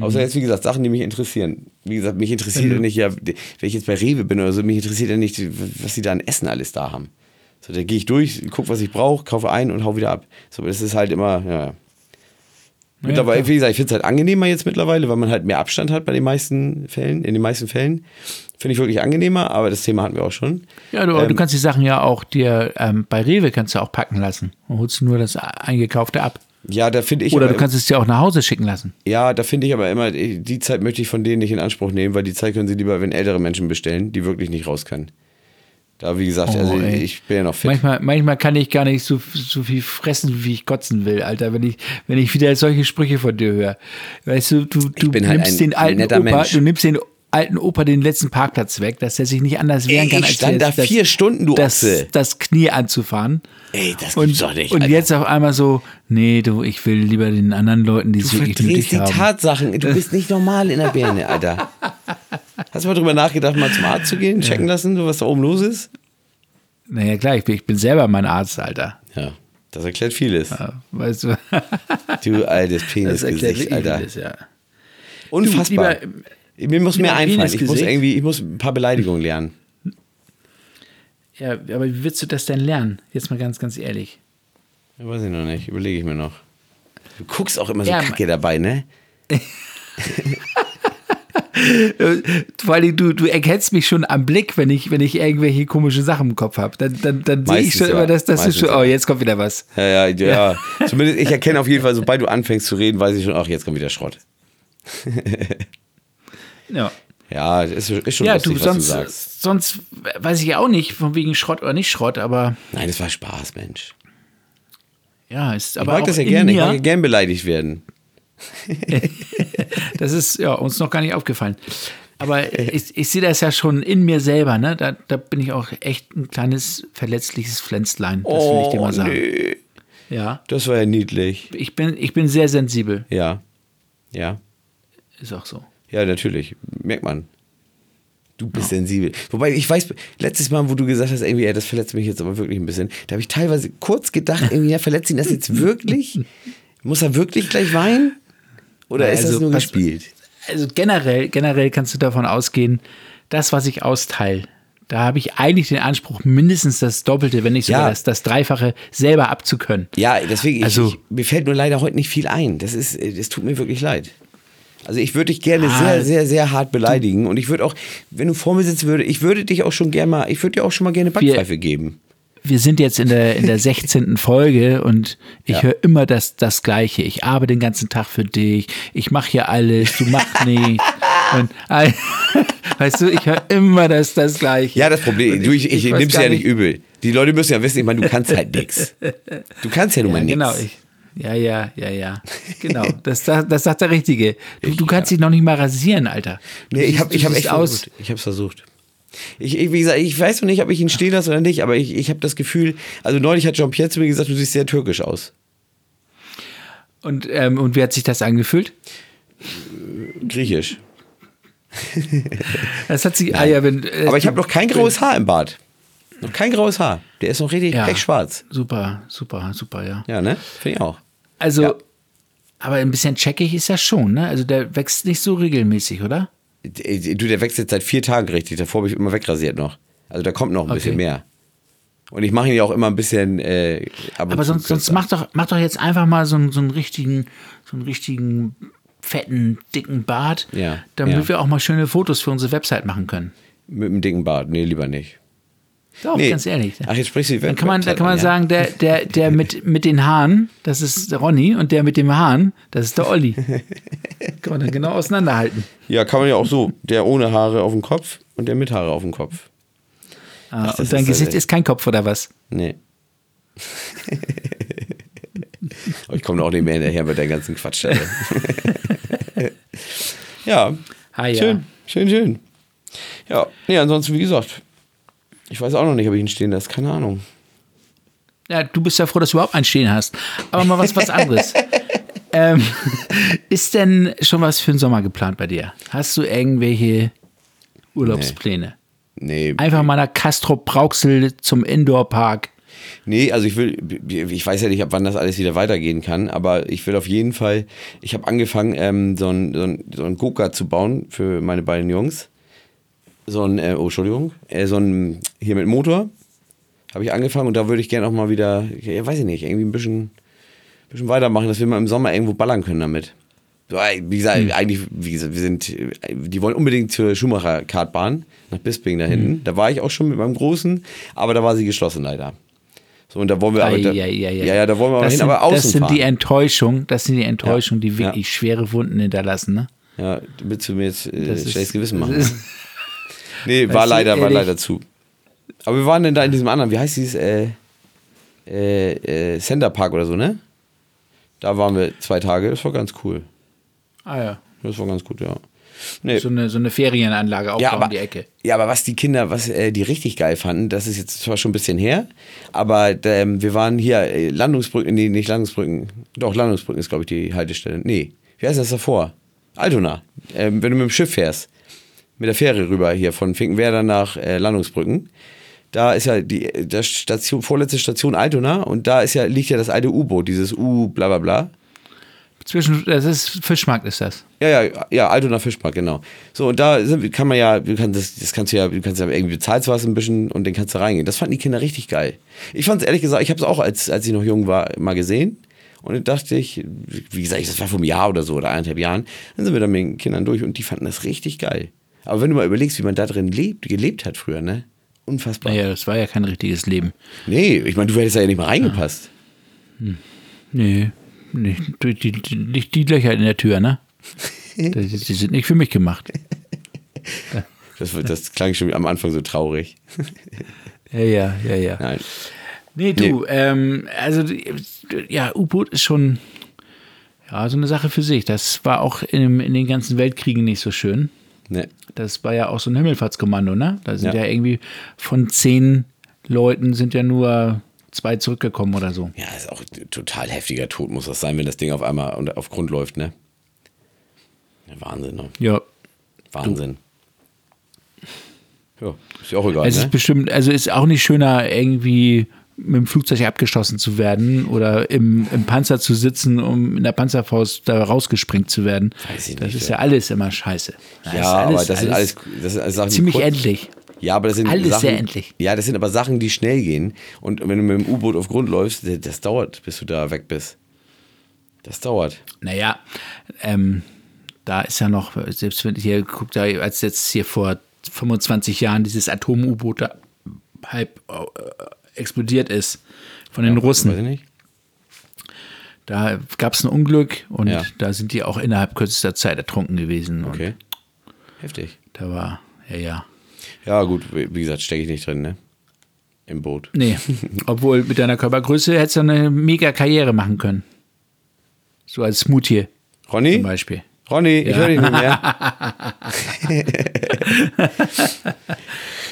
Außer jetzt, wie gesagt, Sachen, die mich interessieren. Wie gesagt, mich interessiert ja nicht, ja, wenn ich jetzt bei Rewe bin oder so, mich interessiert ja nicht, was sie da an Essen alles da haben. So, da gehe ich durch, gucke, was ich brauche, kaufe ein und hau wieder ab. So, das ist halt immer, ja. Mittlerweile, klar. wie gesagt, ich finde es halt angenehmer jetzt mittlerweile, weil man halt mehr Abstand hat bei den meisten Fällen, in den meisten Fällen. Finde ich wirklich angenehmer, aber das Thema hatten wir auch schon. Ja, du, Ähm, du kannst die Sachen ja auch dir ähm, bei Rewe kannst du auch packen lassen. Dann holst du nur das eingekaufte ab. Ja, da finde ich Oder du kannst es dir auch nach Hause schicken lassen. Ja, da finde ich aber immer, die Zeit möchte ich von denen nicht in Anspruch nehmen, weil die Zeit können sie lieber, wenn ältere Menschen bestellen, die wirklich nicht raus können. Da, wie gesagt, Oh, also ey. ich bin ja noch fit. Manchmal, manchmal kann ich gar nicht so, so viel fressen, wie ich kotzen will, Alter, wenn ich, wenn ich wieder solche Sprüche von dir höre. Weißt du, du, du halt nimmst ein den alten Opa, Mensch. du nimmst den alten Opa den letzten Parkplatz weg, dass er sich nicht anders wehren Ey, kann, ich als stand da vier Stunden, du das, das Knie anzufahren. Ey, das Und, gibt's doch nicht. und Alter. jetzt auf einmal so, nee, du, ich will lieber den anderen Leuten, die es Du wirklich nötig die haben. Tatsachen. Du bist nicht normal in der Birne, Alter. Hast du mal drüber nachgedacht, mal zum Arzt zu gehen, checken lassen, was da oben los ist? Naja, klar, ich bin, ich bin selber mein Arzt, Alter. Ja, das erklärt vieles. Ja, Weißt du, Du altes das Penisgesicht, Alter. vieles, ja. Unfassbar. Du, Mir muss mehr einfallen. Ich muss irgendwie, ich muss ein paar Beleidigungen lernen. Ja, aber wie willst du das denn lernen? Jetzt mal ganz, ganz ehrlich. Ja, weiß ich noch nicht, überlege ich mir noch. Du guckst auch immer so Ja, kacke dabei, ne? Vor allem, du, du erkennst mich schon am Blick, wenn ich, wenn ich irgendwelche komische Sachen im Kopf habe. Dann, dann, dann sehe ich schon ja. immer, dass das ist schon, ja. oh, jetzt kommt wieder was. Ja, ja, ja. Zumindest ich erkenne auf jeden Fall, sobald du anfängst zu reden, weiß ich schon, ach, jetzt kommt wieder Schrott. Ja, Ja, ist, ist schon ja lustig, du, was sonst, du sagst. sonst weiß ich auch nicht, von wegen Schrott oder nicht Schrott, aber Nein, das war Spaß, Mensch. ja, ist Ich aber mag auch das ja gerne. Ich mag ja gern beleidigt werden. Das ist ja uns noch gar nicht aufgefallen. Aber ich, ich sehe das ja schon in mir selber, ne? Da, da bin ich auch echt ein kleines verletzliches Pflänzlein. Das will ich dir mal sagen. Oh, nee. Ja. Das war ja niedlich. Ich bin, ich bin sehr sensibel. Ja. Ja. Ist auch so. Ja, natürlich. Merkt man. Du bist sensibel. Wobei, ich weiß, letztes Mal, wo du gesagt hast, irgendwie, ja, das verletzt mich jetzt aber wirklich ein bisschen, da habe ich teilweise kurz gedacht, irgendwie, ja, verletzt ihn das jetzt wirklich? Muss er wirklich gleich weinen? Oder ist das Also, nur pass- gespielt? Also generell, generell kannst du davon ausgehen, das, was ich austeile, da habe ich eigentlich den Anspruch, mindestens das Doppelte, wenn nicht sogar Ja. das, das Dreifache selber abzukönnen. Ja, deswegen, Also- ich, ich, mir fällt nur leider heute nicht viel ein. Das ist, es tut mir wirklich leid. Also ich würde dich gerne Ah, sehr, sehr, sehr hart beleidigen und ich würde auch, wenn du vor mir sitzen würdest, ich würde dich auch schon gerne mal, ich würde dir auch schon mal gerne Backpfeife geben. Wir sind jetzt in der, in der 16. Folge und ich Ja. höre immer das, das Gleiche. Ich arbeite den ganzen Tag für dich. Ich mache hier alles, du machst nichts. Und, weißt du, ich höre immer das, das Gleiche. Ja, das Problem, Und du, ich, ich, weiß nehme es ja nicht übel. Die Leute müssen ja wissen, ich meine, du kannst halt nichts. Du kannst ja nun mal Ja, nichts. genau. Ich, ja, ja, ja, ja. Genau. Das, das, das sagt der Richtige. Du, du kannst dich noch nicht mal rasieren, Alter. Du Nee, ich habe ich hab echt aus. versucht. Ich habe es versucht. Ich, ich, wie gesagt, ich weiß noch nicht, ob ich ihn stehen lasse oder nicht, aber ich, ich habe das Gefühl, also neulich hat Jean-Pierre zu mir gesagt, du siehst sehr türkisch aus. Und, ähm, und wie hat sich das angefühlt? Griechisch. Das hat sich. Ah, ja, wenn, äh, Aber ich habe noch kein graues Haar im Bart. Noch kein graues Haar. Der ist noch richtig Ja. echt schwarz. Super, super, super, ja. Ja, ne? Finde ich auch. Also, Ja. aber ein bisschen checkig ist er schon, ne? Also der wächst nicht so regelmäßig, oder? Du, der wächst jetzt seit vier Tagen richtig. Davor habe ich immer wegrasiert noch. Also da kommt noch ein bisschen Okay. mehr. Und ich mache ihn ja auch immer ein bisschen. Äh, ab Aber sonst, sonst mach doch, mach doch jetzt einfach mal so, einen- so einen richtigen, so einen richtigen fetten, dicken Bart, Ja, damit ja. wir auch mal schöne Fotos für unsere Website machen können. Mit dem dicken Bart. Nee, lieber nicht. Doch, Nee. ganz ehrlich. Ach, jetzt sprichst du die Dann kann man, da kann man an, ja? sagen, der, der, der mit, mit den Haaren, das ist der Ronny und der mit dem Haaren, das ist der Olli. kann man dann genau auseinanderhalten. Ja, kann man ja auch so. Der ohne Haare auf dem Kopf und der mit Haare auf dem Kopf. Ah, das und dein ist Gesicht also- ist kein Kopf oder was? Nee. Aber ich komme auch nicht mehr hinterher mit der ganzen Quatsch. Ja. Ah, ja. Schön, schön, schön. Ja, nee, ansonsten, wie gesagt, ich weiß auch noch nicht, ob ich ihn stehen lasse. Keine Ahnung. Ja, du bist ja froh, dass du überhaupt einen stehen hast. Aber mal was, was anderes. ähm, ist denn schon was für den Sommer geplant bei dir? Hast du irgendwelche Urlaubspläne? Nee, Einfach mal nach Castrop Brauxel zum Indoor-Park. nee, also ich will, ich weiß ja nicht, ab wann das alles wieder weitergehen kann, aber ich will auf jeden Fall, ich habe angefangen, ähm, so ein, so ein, so ein Go-Kart zu bauen für meine beiden Jungs. So ein, äh, oh, Entschuldigung, äh, so ein, hier mit Motor habe ich angefangen und da würde ich gerne auch mal wieder, ja, weiß ich nicht, irgendwie ein bisschen, bisschen weitermachen, dass wir mal im Sommer irgendwo ballern können damit. So, wie gesagt, Hm. eigentlich, wie gesagt, wir sind, äh, die wollen unbedingt zur Schumacher-Kartbahn nach Bisping da hinten. Hm. Da war ich auch schon mit meinem Großen, aber da war sie geschlossen leider. So, und da wollen wir aber, da, ei, ei. ja, ja, da wollen wir aber das hin, sind, aber außen Das sind fahren. die Enttäuschungen, das sind die Enttäuschungen, die Ja. wirklich schwere Wunden hinterlassen, ne? ja, willst du mir jetzt äh, schlechtes Gewissen machen? nee, war leider, war leider zu. Aber wir waren denn da in diesem anderen, wie heißt dieses, äh, äh, äh, Center Park oder so, ne? Da waren wir zwei Tage, das war ganz cool. Ah ja. Das war ganz gut, ja. Nee. So eine, so eine Ferienanlage auch ja, aber, um die Ecke. ja, aber was die Kinder, was äh, die richtig geil fanden, das ist jetzt zwar schon ein bisschen her, aber ähm, wir waren hier äh, Landungsbrücken, nee, nicht Landungsbrücken, doch Landungsbrücken ist glaube ich die Haltestelle. Nee, wie heißt das davor? Altona. Ähm, wenn du mit dem Schiff fährst, mit der Fähre rüber hier von Finkenwerder nach äh, Landungsbrücken, da ist ja die das Station, vorletzte Station Altona und da ist ja, liegt ja das alte U-Boot, dieses U bla bla bla. Zwischen, das ist Fischmarkt ist das. Ja, ja, ja, Altona Fischmarkt, genau. So, und da sind, kann man ja, du kannst, das, das kannst du ja, du kannst ja irgendwie bezahlst was ein bisschen und dann kannst du reingehen. Das fanden die Kinder richtig geil. Ich fand es ehrlich gesagt, ich habe es auch, als, als ich noch jung war, mal gesehen. Und dann dachte ich, wie gesagt, das war vor einem Jahr oder so oder eineinhalb Jahren, dann sind wir da mit den Kindern durch und die fanden das richtig geil. Aber wenn du mal überlegst, wie man da drin lebt, gelebt hat früher, ne? Unfassbar. Naja, das war ja kein richtiges Leben. Nee, ich meine, du hättest da ja nicht mal reingepasst. Nee, nicht, die, die, nicht die Löcher in der Tür, ne? Die, die sind nicht für mich gemacht. Das, das klang schon am Anfang so traurig. Ja, ja, ja, ja. Nein. Nee, du, Ähm, also ja, U-Boot ist schon ja so eine Sache für sich. Das war auch in, in den ganzen Weltkriegen nicht so schön. Nee. Das war ja auch so ein Himmelfahrtskommando, ne? Da sind Ja. ja, irgendwie von zehn Leuten sind ja nur zwei zurückgekommen oder so. Ja, ist auch total heftiger Tod muss das sein, wenn das Ding auf einmal auf Grund läuft, ne? Wahnsinn, ne? Ja. Wahnsinn. Ja, ist ja auch egal, Es ne? ist bestimmt, also ist auch nicht schöner, irgendwie mit dem Flugzeug abgeschossen zu werden oder im, im Panzer zu sitzen, um in der Panzerfaust da rausgesprengt zu werden. Weiß ich das nicht, ist ja. alles immer scheiße. Das ja, ist aber das sind alles, das sind alles Sachen, die ziemlich kurz- endlich. Ja, aber das sind Alles Sachen, sehr endlich. Ja, das sind aber Sachen, die schnell gehen. Und wenn du mit dem U-Boot auf Grund läufst, das dauert, bis du da weg bist. Das dauert. Naja, ähm, da ist ja noch, selbst wenn ich hier gucke, da, als jetzt hier vor 25 Jahren dieses Atom-U-Boot da halb äh, explodiert ist von den Weiß Russen, ich nicht. da gab es ein Unglück und Ja. da sind die auch innerhalb kürzester Zeit ertrunken gewesen. Okay. Heftig. da war, ja, ja. Ja, gut, wie gesagt, stecke ich nicht drin, ne? Im Boot. Nee, obwohl mit deiner Körpergröße hättest du eine mega Karriere machen können. So als Smoothie Ronny? zum Beispiel. Ronny, ich höre dich nicht mehr.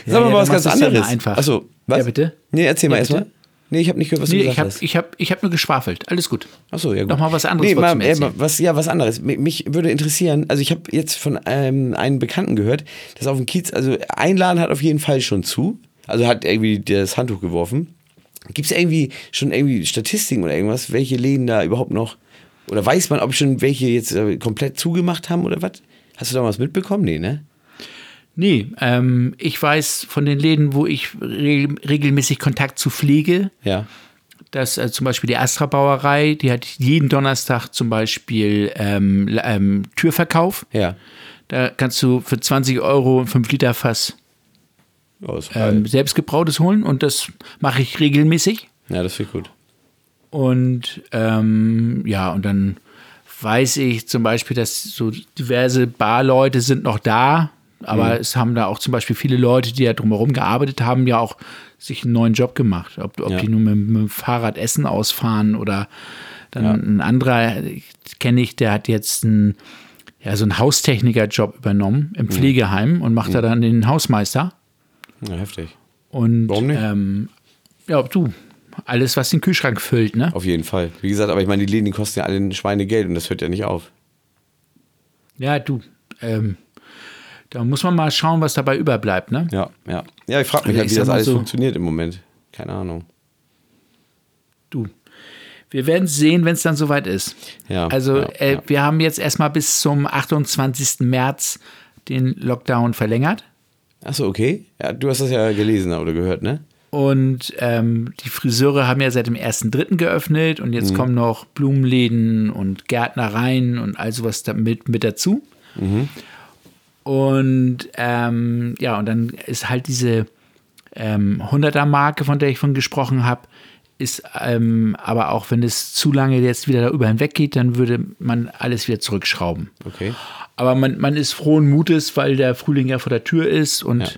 Sag mal ja, was ganz ja anderes. einfach. Achso, was? Ja, bitte? Nee, erzähl mal Ja, erstmal. bitte? Nee, ich habe nicht gehört, was du Nee, gesagt ich habe hast. ich hab, ich hab nur geschwafelt. Alles gut. Achso, ja gut. Noch mal was anderes Nee, mal, du äh, was, ja, was anderes. Mich, würde interessieren, also ich habe jetzt von ähm, einem Bekannten gehört, dass auf dem Kiez, also einladen hat auf jeden Fall schon zu. Also hat irgendwie das Handtuch geworfen. Gibt es irgendwie schon irgendwie Statistiken oder irgendwas, welche Läden da überhaupt noch, oder weiß man, ob schon welche jetzt äh, komplett zugemacht haben oder was? Hast du da was mitbekommen? Nee, ne? Nee, ähm, ich weiß von den Läden, wo ich re regelmäßig Kontakt zu pflege, Ja. dass äh, zum Beispiel die Astra Brauerei, die hat jeden Donnerstag zum Beispiel ähm, ähm, Türverkauf. Ja. Da kannst du für 20 Euro ein 5 Liter Fass Oh, ähm, selbstgebrautes holen und das mache ich regelmäßig. ja, das finde ich gut. Und ähm, ja, und dann weiß ich zum Beispiel, dass so diverse Barleute sind noch da, aber es haben da auch zum Beispiel viele Leute, die ja drumherum gearbeitet haben, ja auch sich einen neuen Job gemacht. Ob, ob Ja. die nun mit, mit dem Fahrrad Essen ausfahren oder dann ein anderer, kenne ich, der hat jetzt einen, ja, so einen Haustechniker-Job übernommen im Pflegeheim und macht da dann den Hausmeister. Ja, heftig. Und Warum nicht? Ähm, ja, du, alles, was den Kühlschrank füllt, ne? Auf jeden Fall. Wie gesagt, aber ich meine, die Läden, die kosten ja alle ein Schweinegeld und das hört ja nicht auf. Ja, du, ähm, da muss man mal schauen, was dabei überbleibt, ne? Ja, ja. Ja, ich frage mich halt, wie das alles so- funktioniert im Moment. Keine Ahnung. Du. Wir werden sehen, wenn es dann soweit ist. Ja, Also, ja, äh, ja. wir haben jetzt erstmal bis zum 28. März den Lockdown verlängert. Achso, okay. Ja, du hast das ja gelesen oder gehört, ne? Und ähm, die Friseure haben ja seit dem 1.3. geöffnet und Mhm. jetzt kommen noch Blumenläden und Gärtnereien und all sowas damit mit dazu. Mhm. Und ähm, ja, und dann ist halt diese ähm, 100er-Marke, von der ich von gesprochen habe, ist ähm, aber auch, wenn es zu lange jetzt wieder darüber hinweg geht, dann würde man alles wieder zurückschrauben. Okay. Aber man, man ist frohen Mutes, weil der Frühling ja vor der Tür ist und Ja.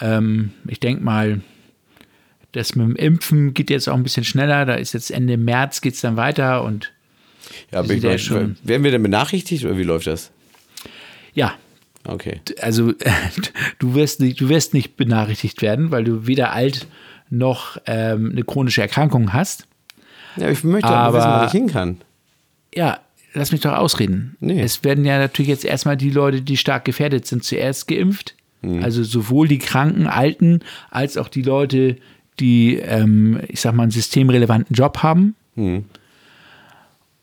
Ähm, ich denke mal, das mit dem Impfen geht jetzt auch ein bisschen schneller. Da ist jetzt Ende März geht es dann weiter und Ja, Sieht ich mein, schon- werden wir denn benachrichtigt oder wie läuft das? ja, Okay. also du wirst nicht, du wirst nicht benachrichtigt werden, weil du weder alt noch ähm, eine chronische Erkrankung hast. Ja, ich möchte aber wissen, wo ich hin kann. Ja, lass mich doch ausreden. Nee. Es werden ja natürlich jetzt erstmal die Leute, die stark gefährdet sind, zuerst geimpft. Also sowohl die Kranken, Alten, als auch die Leute, die, ähm, ich sag mal, einen systemrelevanten Job haben.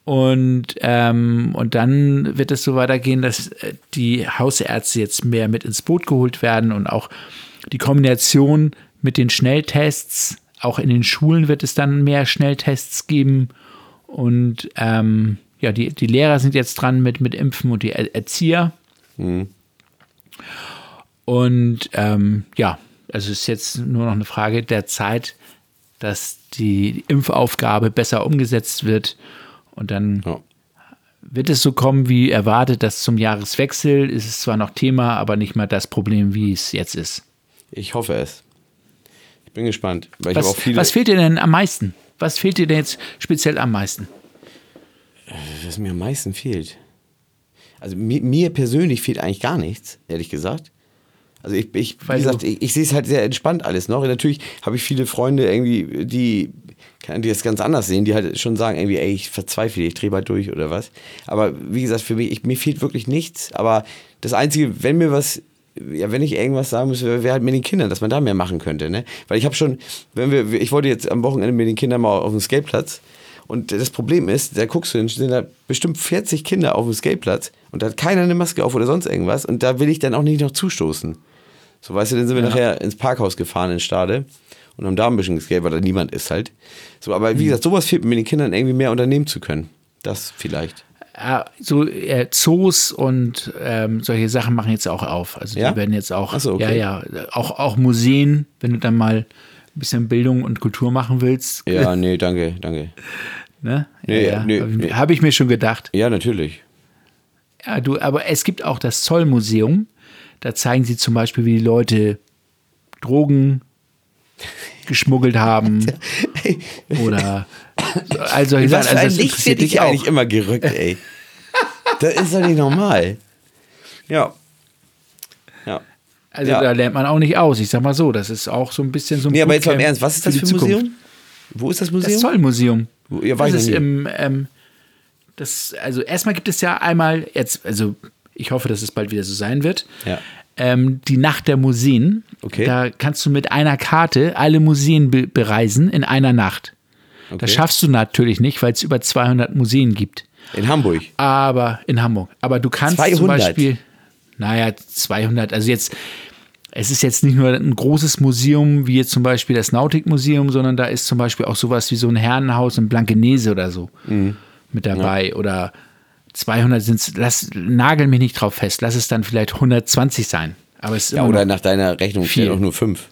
Und, ähm, und dann wird es so weitergehen, dass äh, die Hausärzte jetzt mehr mit ins Boot geholt werden und auch die Kombination mit den Schnelltests. Auch in den Schulen wird es dann mehr Schnelltests geben. Und ähm, ja, die, die Lehrer sind jetzt dran mit, mit Impfen und die Er- Erzieher. Und ähm, ja, also es ist jetzt nur noch eine Frage der Zeit, dass die Impfaufgabe besser umgesetzt wird. Und dann Ja. wird es so kommen, wie erwartet, dass zum Jahreswechsel ist es zwar noch Thema, aber nicht mal das Problem, wie es jetzt ist. Ich hoffe es. Ich bin gespannt. Weil ich habe Was, auch viele. was fehlt dir denn am meisten? Was fehlt dir denn jetzt speziell am meisten? was mir am meisten fehlt. Also mir, mir persönlich fehlt eigentlich gar nichts, ehrlich gesagt. Also ich, ich wie Weil gesagt, ich, ich sehe es halt sehr entspannt alles noch. Und natürlich habe ich viele Freunde irgendwie, die, die das ganz anders sehen, die halt schon sagen irgendwie, ey, ich verzweifle, ich drehe bald durch oder was. Aber wie gesagt, für mich, ich, mir fehlt wirklich nichts. Aber das Einzige, wenn mir was, ja, wenn ich irgendwas sagen müsste, wäre halt mit den Kindern, dass man da mehr machen könnte, ne? Weil ich habe schon, wenn wir, ich wollte jetzt am Wochenende mit den Kindern mal auf dem Skateplatz und das Problem ist, da guckst du hin, sind da bestimmt 40 Kinder auf dem Skateplatz und da hat keiner eine Maske auf oder sonst irgendwas und da will ich dann auch nicht noch zustoßen. So, weißt du, dann sind wir nachher ins Parkhaus gefahren in Stade und haben da ein bisschen geskatet, weil da niemand ist halt. So, aber wie gesagt, sowas fehlt mir mit den Kindern irgendwie mehr unternehmen zu können. Das vielleicht. So äh, Zoos und ähm, solche Sachen machen jetzt auch auf. Also Ja? die werden jetzt auch, so, okay. ja, ja, auch, auch Museen, wenn du dann mal ein bisschen Bildung und Kultur machen willst. Ja, nee, danke, danke. Ne? Nee, ja, ja. nee, Habe nee. hab ich mir schon gedacht. Ja, natürlich. Ja, du, aber es gibt auch das Zollmuseum. Da zeigen sie zum Beispiel, wie die Leute Drogen geschmuggelt haben oder all solche Was für Also ein das Licht wird ich dich eigentlich immer gerückt, ey. das ist doch nicht normal. Ja. Ja. Also Ja. da lernt man auch nicht aus. Ich sag mal so, das ist auch so ein bisschen so ein Nee, aber jetzt mal im Ernst, was ist das für ein. Museum? Wo ist das Das Museum? Zollmuseum. Wo- ja, das ich ist im, ähm, das, also erstmal gibt es ja einmal, jetzt, also ich hoffe, dass es bald wieder so sein wird, Ja. Ähm, die Nacht der Museen. Okay. Da kannst du mit einer Karte alle Museen be bereisen in einer Nacht. Okay. Das schaffst du natürlich nicht, weil es über 200 Museen gibt. In Hamburg. Aber in Hamburg. Aber du kannst zum 200? Beispiel, naja, 200, also jetzt, es ist jetzt nicht nur ein großes Museum wie jetzt zum Beispiel das Nautikmuseum, sondern da ist zum Beispiel auch sowas wie so ein Herrenhaus in Blankenese oder so Mhm. mit dabei. Oder 200 sind lass, nagel mich nicht drauf fest, lass es dann vielleicht 120 sein. Aber es Ja, oder nach deiner Rechnung viel. auch nur fünf.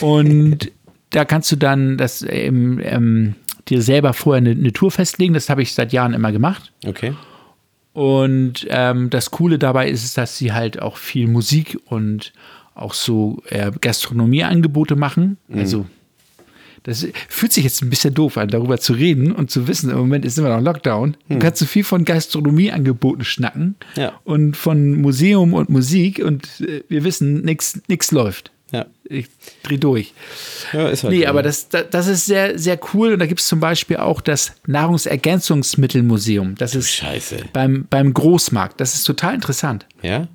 Und da kannst du dann das ähm, ähm, dir selber vorher eine, eine Tour festlegen. Das habe ich seit Jahren immer gemacht. Okay. Und ähm, das Coole dabei ist, es, dass sie halt auch viel Musik und auch so äh, Gastronomieangebote machen. Also das fühlt sich jetzt ein bisschen doof an, darüber zu reden und zu wissen, im Moment ist immer noch Lockdown. Du kannst so viel von Gastronomieangeboten schnacken Ja. und von Museum und Musik und äh, wir wissen, nichts läuft. Ja. Ich dreh durch. Ja, ist halt Nee, so. aber das, das, das ist sehr, sehr cool. Und da gibt es zum Beispiel auch das Nahrungsergänzungsmittelmuseum. Das ist Scheiße. beim, beim Großmarkt. Das ist total interessant. Ja?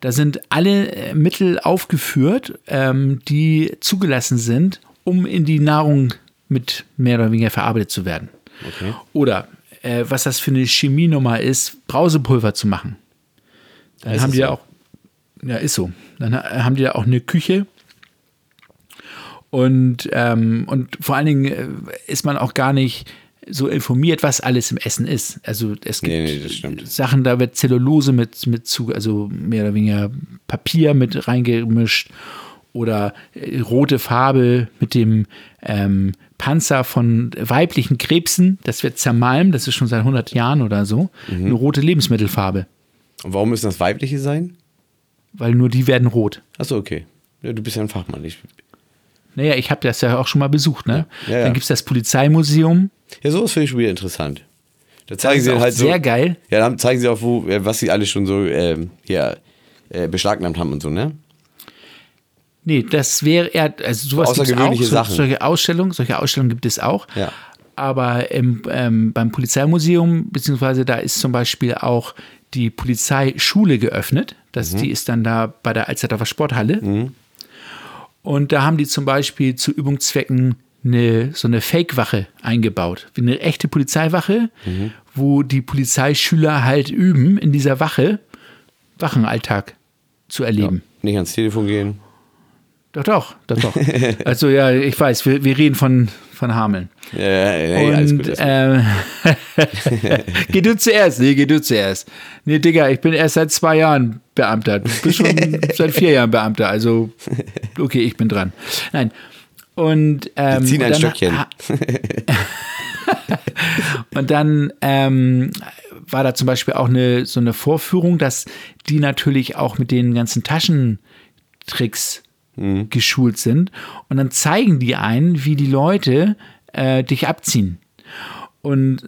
Da sind alle äh, Mittel aufgeführt, ähm, die zugelassen sind, um in die Nahrung mit mehr oder weniger verarbeitet zu werden. Okay. Oder äh, was das für eine Chemienummer ist, Brausepulver zu machen. Dann Ist haben die ja so? auch, ja, ist so. Dann ha- haben die ja auch eine Küche. Und, ähm, und vor allen Dingen äh, ist man auch gar nicht so informiert, was alles im Essen ist. Also es gibt Nee, nee. Sachen, da wird Zellulose mit, mit zu, also mehr oder weniger Papier mit reingemischt oder äh, rote Farbe mit dem ähm, Panzer von weiblichen Krebsen. Das wird zermalmt, das ist schon seit 100 Jahren oder so. Mhm. Eine rote Lebensmittelfarbe. Und warum müssen das weibliche sein? weil nur die werden rot. Achso, okay. Ja, du bist ja ein Fachmann. Ich, Naja, ich habe das ja auch schon mal besucht, ne? Ja, ja. Dann gibt es das Polizeimuseum. ja, sowas finde ich schon wieder interessant. Da Das zeigen ist sie auch halt so. sehr geil. Ja, dann zeigen sie auch, wo, äh, was sie alles schon so ähm, hier äh, beschlagnahmt haben und so, ne? Nee, das wäre eher, also sowas außergewöhnliche auch, Sachen. solche Ausstellungen, solche Ausstellungen gibt es auch. Ja. Aber im, ähm, beim Polizeimuseum, beziehungsweise da ist zum Beispiel auch die Polizeischule geöffnet. Das, Mhm. Die ist dann da bei der Alsterdorfer Sporthalle. Und da haben die zum Beispiel zu Übungszwecken eine, so eine Fake-Wache eingebaut. Wie eine echte Polizeiwache, Mhm. wo die Polizeischüler halt üben, in dieser Wache Wachenalltag zu erleben. Nicht ans Telefon gehen. Doch, doch, doch, doch. also ja, ich weiß, wir, wir reden von, von Hameln. Ja, ja, ja, alles gut. Und alles gut. äh, geh du zuerst, nee, geh du zuerst. Nee, Digga, ich bin erst seit zwei Jahren Beamter. Du bist schon seit vier Jahren Beamter, also okay, ich bin dran. Nein. Und ähm, Wir ziehen ein dann- Stöckchen. Und dann ähm, war da zum Beispiel auch eine, so eine Vorführung, dass die natürlich auch mit den ganzen Taschentricks Mhm. geschult sind. Und dann zeigen die einen, wie die Leute äh, dich abziehen. Und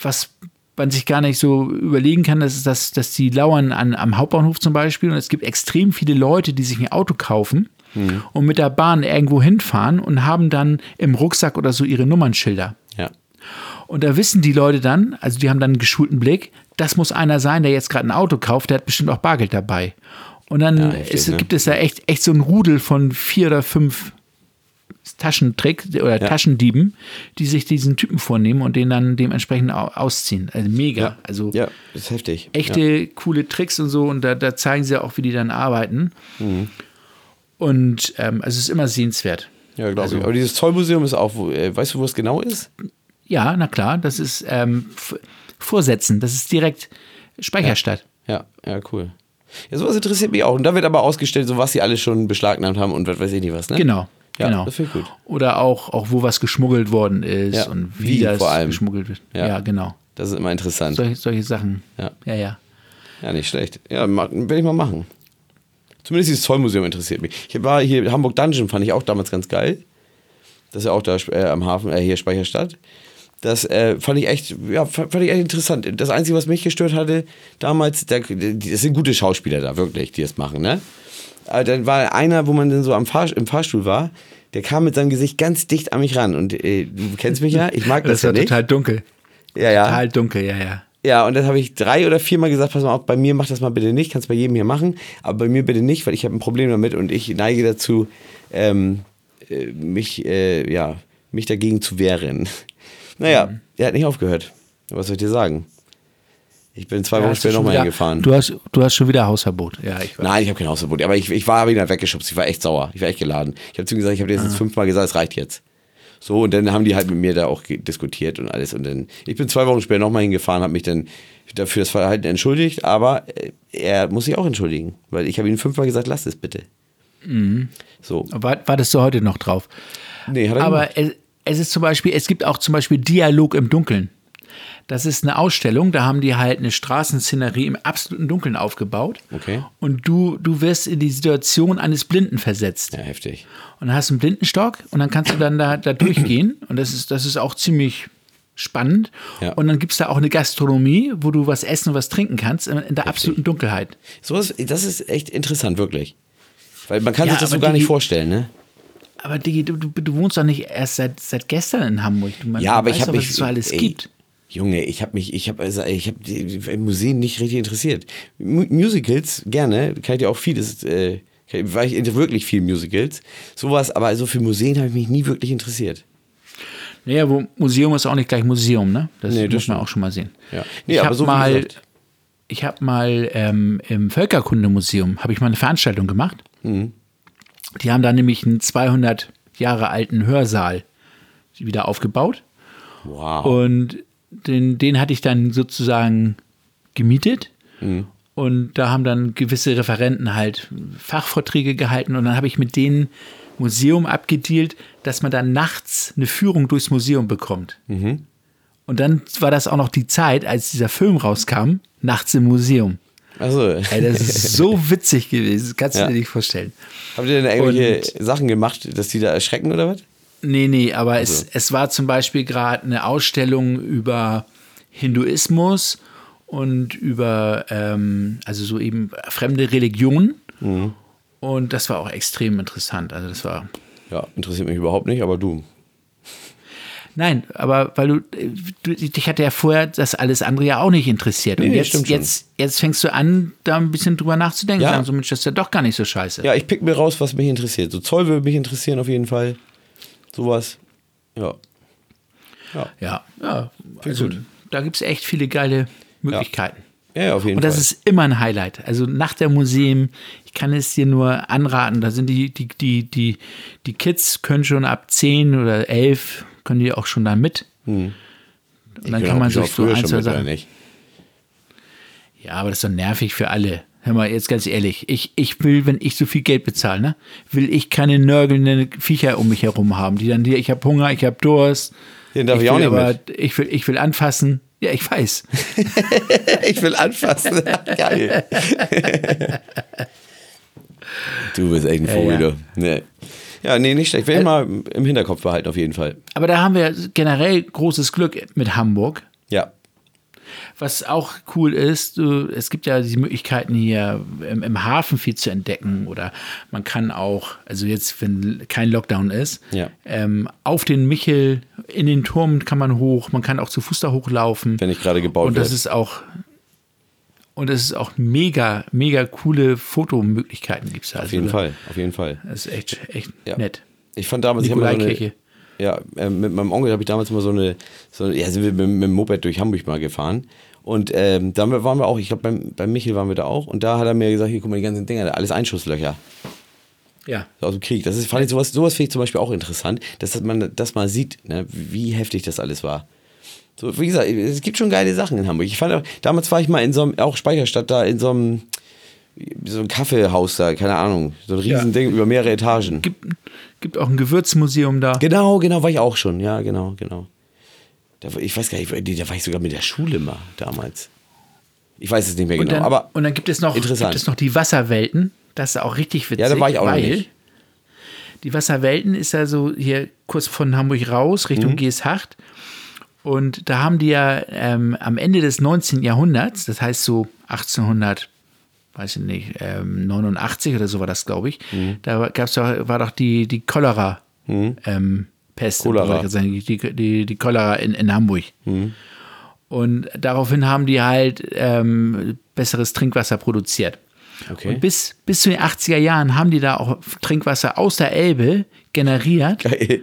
was man sich gar nicht so überlegen kann, das ist, dass, dass die lauern an, am Hauptbahnhof zum Beispiel und es gibt extrem viele Leute, die sich ein Auto kaufen Mhm. und mit der Bahn irgendwo hinfahren und haben dann im Rucksack oder so ihre Nummernschilder. Ja. Und da wissen die Leute dann, also die haben dann einen geschulten Blick, das muss einer sein, der jetzt gerade ein Auto kauft, der hat bestimmt auch Bargeld dabei. Und dann Ja, heftig, ist, ne? gibt es da echt, echt so ein Rudel von vier oder fünf Taschentrick oder Ja. Taschendieben, die sich diesen Typen vornehmen und den dann dementsprechend au- ausziehen. Also mega. Also Ja, das ist heftig. echte coole Tricks und so und da, da zeigen sie auch, wie die dann arbeiten. Mhm. Und ähm, also es ist immer sehenswert. Ja, ja glaube Also- ich. Aber dieses Zollmuseum ist auch, wo, äh, weißt du, wo es genau ist? Ja, na klar, das ist ähm, Vorsätzen, das ist direkt Speicherstadt. Ja, ja, cool. Ja, sowas interessiert mich auch. Und da wird aber ausgestellt, so was sie alles schon beschlagnahmt haben und was weiß ich nicht was, ne? Genau. Ja, genau. das finde ich gut. Oder auch, auch, wo was geschmuggelt worden ist Ja, und wie, wie das vor allem. geschmuggelt wird. Ja. Ja, genau. Das ist immer interessant. Solche, solche Sachen. Ja. ja. ja. Ja, nicht schlecht. Ja, werde ich mal machen. Zumindest dieses Zollmuseum interessiert mich. Ich war hier, Hamburg Dungeon fand ich auch damals ganz geil. Das ist ja auch da äh, am Hafen, äh, hier Speicherstadt. Das äh, fand ich echt, ja, fand ich echt interessant. Das Einzige, was mich gestört hatte damals, die, das sind gute Schauspieler da, wirklich, die das machen, ne? Aber dann war einer, wo man dann so am Fahr, im Fahrstuhl war, der kam mit seinem Gesicht ganz dicht an mich ran. Und äh, du kennst mich ja, ich mag das, Das war ja nicht. total dunkel. ja, ja. Total dunkel, ja, ja. Ja, und das habe ich drei oder viermal gesagt, pass mal auf, bei mir mach das mal bitte nicht, kannst bei jedem hier machen, aber bei mir bitte nicht, weil ich habe ein Problem damit und ich neige dazu, ähm, äh, mich, äh, ja, mich dagegen zu wehren. Naja, Mhm. er hat nicht aufgehört. Was soll ich dir sagen? Ich bin zwei Ja, Wochen später nochmal hingefahren. Du hast, du hast schon wieder Hausverbot. Ja, ich. Nein, ich habe kein Hausverbot, aber ich, ich war wieder weggeschubst, ich war echt sauer, ich war echt geladen. Ich habe zu ihm gesagt, ich habe dir Ah. jetzt fünfmal gesagt, es reicht jetzt. So, und dann haben die halt mit mir da auch diskutiert und alles. Und dann, ich bin zwei Wochen später nochmal hingefahren, habe mich dann dafür das Verhalten entschuldigt, aber äh, er muss sich auch entschuldigen, weil ich habe ihm fünfmal gesagt, lass es bitte. Mhm. So, War, wartest du heute noch drauf? nee, hat er Aber gemacht. Es, ist zum Beispiel, es gibt auch zum Beispiel Dialog im Dunkeln. Das ist eine Ausstellung, da haben die halt eine Straßenszenerie im absoluten Dunkeln aufgebaut. Okay. Und du, du wirst in die Situation eines Blinden versetzt. Ja, heftig. Und dann hast du einen Blindenstock und dann kannst du dann da, da durchgehen. Und das ist, das ist auch ziemlich spannend. Ja. Und dann gibt es da auch eine Gastronomie, wo du was essen und was trinken kannst, in der absoluten Dunkelheit. So was, das ist echt interessant, wirklich. Weil man kann Ja, sich das so gar die- nicht vorstellen, ne? Aber Digi, du, du, du wohnst doch nicht erst seit, seit gestern in Hamburg. Du, man, Ja, aber ich habe mich was es so alles ey, gibt. Junge, ich habe mich, ich habe, also, ich habe Museen nicht richtig interessiert. Mu Musicals gerne, kann ich dir auch vieles, äh, war ich wirklich viel Musicals, sowas, aber also für Museen habe ich mich nie wirklich interessiert. Naja, wo Museum ist auch nicht gleich Museum, ne? Das Nee, muss man auch schon mal sehen. Ja. Nee, ich aber habe so mal, ich habe mal ähm, im Völkerkundemuseum habe ich mal eine Veranstaltung gemacht. Mhm. Die haben da nämlich einen 200 Jahre alten Hörsaal wieder aufgebaut Wow. und den, den hatte ich dann sozusagen gemietet. Mhm. Und da haben dann gewisse Referenten halt Fachvorträge gehalten und dann habe ich mit denen Museum abgedealt, dass man dann nachts eine Führung durchs Museum bekommt. Und dann war das auch noch die Zeit, als dieser Film rauskam, nachts im Museum. Ey, das ist so witzig gewesen, das kannst du Ja. dir nicht vorstellen. Habt ihr denn irgendwelche Sachen gemacht, dass die da erschrecken oder was? Nee, nee, aber Also. es, es war zum Beispiel gerade eine Ausstellung über Hinduismus und über, ähm, also so eben fremde Religionen. Mhm. Und das war auch extrem interessant. Also das war, Ja, interessiert mich überhaupt nicht, aber du. Nein, aber weil du, äh, du dich hat ja vorher das alles andere ja auch nicht interessiert. Und Nee, jetzt, stimmt schon. jetzt, jetzt fängst du an, da ein bisschen drüber nachzudenken. Ja. Ja. So, Mensch, das ist ja doch gar nicht so scheiße. Ja, ich pick mir raus, was mich interessiert. So Zoll würde mich interessieren auf jeden Fall. Sowas. Ja. Ja, ja. Also, gut. da gibt es echt viele geile Möglichkeiten. Ja, ja auf jeden Und das Fall. ist immer ein Highlight. Also nach der Museum, ich kann es dir nur anraten, da sind die, die, die, die, die Kids können schon ab 10 oder 11, können die auch schon da mit. Und dann kann man sich so ein, zwei Sachen. Ja, aber das ist doch nervig für alle. Hör mal, jetzt ganz ehrlich, ich, ich will, wenn ich so viel Geld bezahle, ne, will ich keine nörgelnden Viecher um mich herum haben, die dann dir, ich habe Hunger, ich habe Durst. Den darf ich, will auch nicht aber, mit. Ich will, ich will anfassen. Ja, ich weiß. Ich will anfassen. Geil. du bist echt ein Vogel, ja. du. Nee. Ja, nee, nicht schlecht. Will ich mal im Hinterkopf behalten, auf jeden Fall. Aber da haben wir generell großes Glück mit Hamburg. Ja. Was auch cool ist, es gibt ja die Möglichkeiten hier im, im Hafen viel zu entdecken oder man kann auch, also jetzt, wenn kein Lockdown ist, Ja. ähm, auf den Michel, in den Turm kann man hoch, man kann auch zu Fuß da hochlaufen. Wenn nicht gerade gebaut Und das wird. ist auch, und es ist auch mega, mega coole Fotomöglichkeiten gibt es da. Auf jeden Fall, auf jeden Fall. Das ist echt, echt Ja. nett. Ich fand damals, ich so eine, ja, äh, mit meinem Onkel habe ich damals mal so eine, so, eine- ja, sind wir mit, mit dem Moped durch Hamburg mal gefahren. Und ähm, da waren wir auch, ich glaube, beim, beim Michel waren wir da auch. Und da hat er mir gesagt, hier, guck mal, die ganzen Dinger, alles Einschusslöcher Ja. aus dem Krieg. Das ist, fand ich sowas, sowas finde ich zum Beispiel auch interessant, dass man das mal sieht, ne, wie heftig das alles war. So, wie gesagt, es gibt schon geile Sachen in Hamburg. Ich fand auch, damals war ich mal in so einem, auch Speicherstadt da, in so einem, so einem Kaffeehaus da, keine Ahnung, so ein riesen Ja. Ding über mehrere Etagen. Gibt, gibt auch ein Gewürzmuseum da. Genau, genau, war ich auch schon. Ja, genau, genau. Da, ich weiß gar nicht, da war ich sogar mit der Schule mal damals. Ich weiß es nicht mehr Und genau, dann, aber und dann gibt es noch, interessant. gibt es noch die Wasserwelten. Das ist auch richtig witzig. Ja, da war ich auch noch weil nicht. Die Wasserwelten ist ja so hier kurz von Hamburg raus, Mhm. Richtung Geesthacht. Und da haben die ja ähm, am Ende des 19. Jahrhunderts, das heißt so 1800, weiß ich nicht, ähm, 89 oder so war das, glaube ich, Mhm. da gab's doch, war doch die, die Cholera. Ähm, Pest, Cholera. die, die, die Cholera in, in Hamburg. Und daraufhin haben die halt ähm, besseres Trinkwasser produziert. Okay. Und bis, bis zu den 80er Jahren haben die da auch Trinkwasser aus der Elbe generiert geil.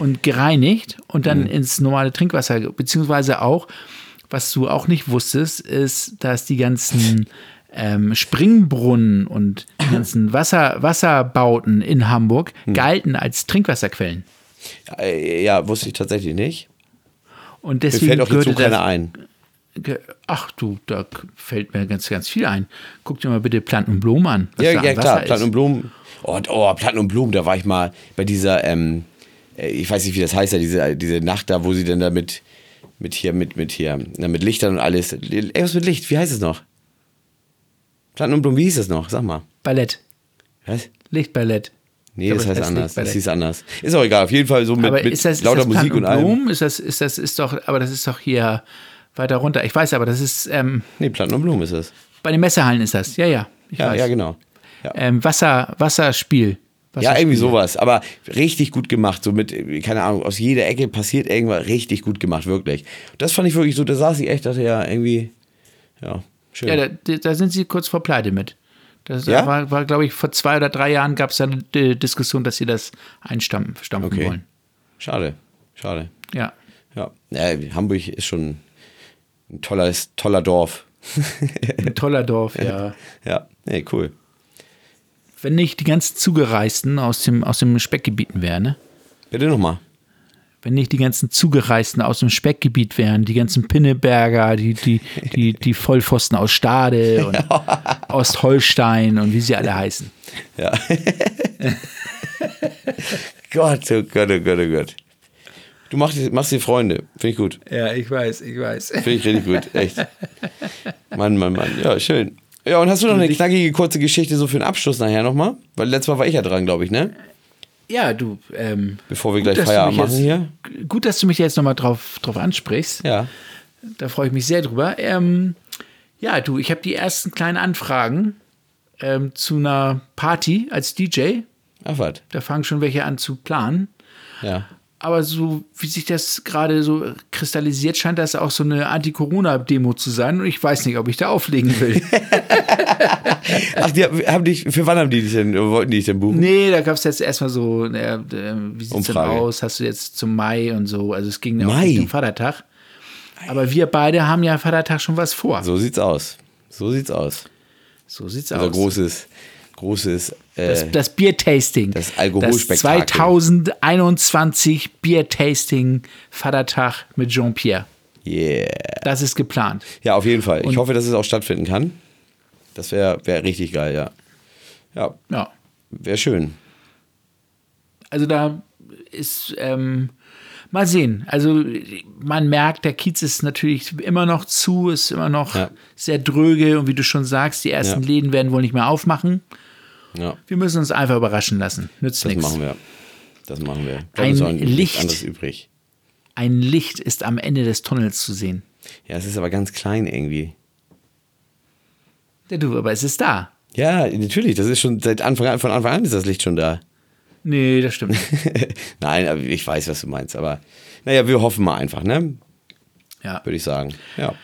Und gereinigt und dann Mhm. ins normale Trinkwasser, beziehungsweise auch, was du auch nicht wusstest, ist, dass die ganzen ähm, Springbrunnen und die ganzen Wasser, Wasserbauten in Hamburg Mhm. galten als Trinkwasserquellen. Äh, Ja, wusste ich tatsächlich nicht. Und Mir deswegen fällt auch dazu keiner ein. Ach du, da fällt mir ganz, ganz viel ein. Guck dir mal bitte Planten und Blumen an. Ja, ja klar, Wasser Platten und. Blumen. Oh, oh, Platten und Blumen, da war ich mal bei dieser, ähm, äh, ich weiß nicht, wie das heißt, ja, diese, diese Nacht da, wo sie dann da mit, mit hier, mit, mit hier, na, mit Lichtern und alles. Ey, was mit Licht? Wie heißt es noch? Platten und Blumen, wie hieß es noch? Sag mal. Ballett, Was? Lichtballett. Nee, Ich das glaube, heißt anders. Das hieß anders. Ist auch egal, auf jeden Fall so mit, aber mit ist das, ist lauter das Musik Planten und allem. Blumen? Ist das, ist das, ist doch, aber das ist doch hier weiter runter. Ich weiß aber, das ist, ähm, Nee, Platten und Blumen ist es. bei den Messehallen ist das. Ja, ja. Ja, weiß. ja, genau. Ja. Ähm, Wasser, Wasserspiel. Ja, irgendwie sowas. Aber richtig gut gemacht. So mit, keine Ahnung, aus jeder Ecke passiert irgendwas richtig gut gemacht, wirklich. Das fand ich wirklich so, da saß ich echt, dachte ja, irgendwie, ja, schön. Ja, da, da sind sie kurz vor Pleite mit. Das Ja? war, war glaube ich, vor zwei oder drei Jahren gab es da eine äh, Diskussion, dass sie das einstampfen stampfen okay. wollen. Schade, schade. Ja. Ja. ja, Hamburg ist schon ein tolles, toller Dorf. Ein toller Dorf, ja. Ja, nee, cool. Wenn nicht die ganzen Zugereisten aus dem, aus dem Speckgebieten wären, ne? Bitte nochmal. Wenn nicht die ganzen Zugereisten aus dem Speckgebiet wären, die ganzen Pinneberger, die, die, die, die Vollpfosten aus Stade und Ostholstein und wie sie alle heißen. Ja. Gott, oh Gott, oh Gott, oh Gott. Du machst, machst dir Freunde. Finde ich gut. Ja, ich weiß, ich weiß. Finde ich richtig gut. Echt. Mann, Mann, Mann. Ja, schön. Ja, und hast du noch eine knackige kurze Geschichte so für den Abschluss nachher nochmal? Weil letztes Mal war ich ja dran, glaube ich, ne? Ja, du. Ähm, Bevor wir gut, gleich Feierabend machen jetzt, hier. Gut, dass du mich jetzt nochmal drauf, drauf ansprichst. Ja. Da freue ich mich sehr drüber. Ähm, ja, du, ich habe die ersten kleinen Anfragen ähm, zu einer Party als DJ. Ach, was? Da fangen schon welche an zu planen. Ja. Aber so wie sich das gerade so kristallisiert, scheint das auch so eine Anti-Corona-Demo zu sein. Und ich weiß nicht, ob ich da auflegen will. Ach, die haben dich, für wann haben die dich denn, wollten die dich denn buchen? nee, da gab es jetzt erstmal so, äh, wie sieht's denn Umfrage. aus? Hast du jetzt zum Mai und so? Also es ging auch Mai? Richtung Vatertag. Aber wir beide haben ja Vatertag schon was vor. So sieht's aus. So sieht's aus. So sieht's Also aus. großes, großes, äh, Das, das Biertasting. das Alkoholspektakel. Das 2021 Biertasting Vatertag mit Jean-Pierre. yeah. Das ist geplant. Ja, auf jeden Fall. Ich Und- hoffe, dass es auch stattfinden kann. Das wäre wär richtig geil, ja. Ja, Ja. wäre schön. Also da ist, ähm, mal sehen. Also man merkt, der Kiez ist natürlich immer noch zu, ist immer noch Ja. sehr dröge und wie du schon sagst, die ersten Ja. Läden werden wohl nicht mehr aufmachen. Ja, Wir müssen uns einfach überraschen lassen. Nützt das nichts. machen wir. Das machen wir. Da Ein nichts Licht. übrig. Ein Licht ist am Ende des Tunnels zu sehen. Ja, es ist aber ganz klein irgendwie. Ja, du, aber es ist da. Ja, natürlich. Das ist schon seit Anfang an, von Anfang an ist das Licht schon da. Nee, das stimmt. nicht. Nein, aber ich weiß, was du meinst. Aber naja, wir hoffen mal einfach, ne? ja. Würde ich sagen. Ja.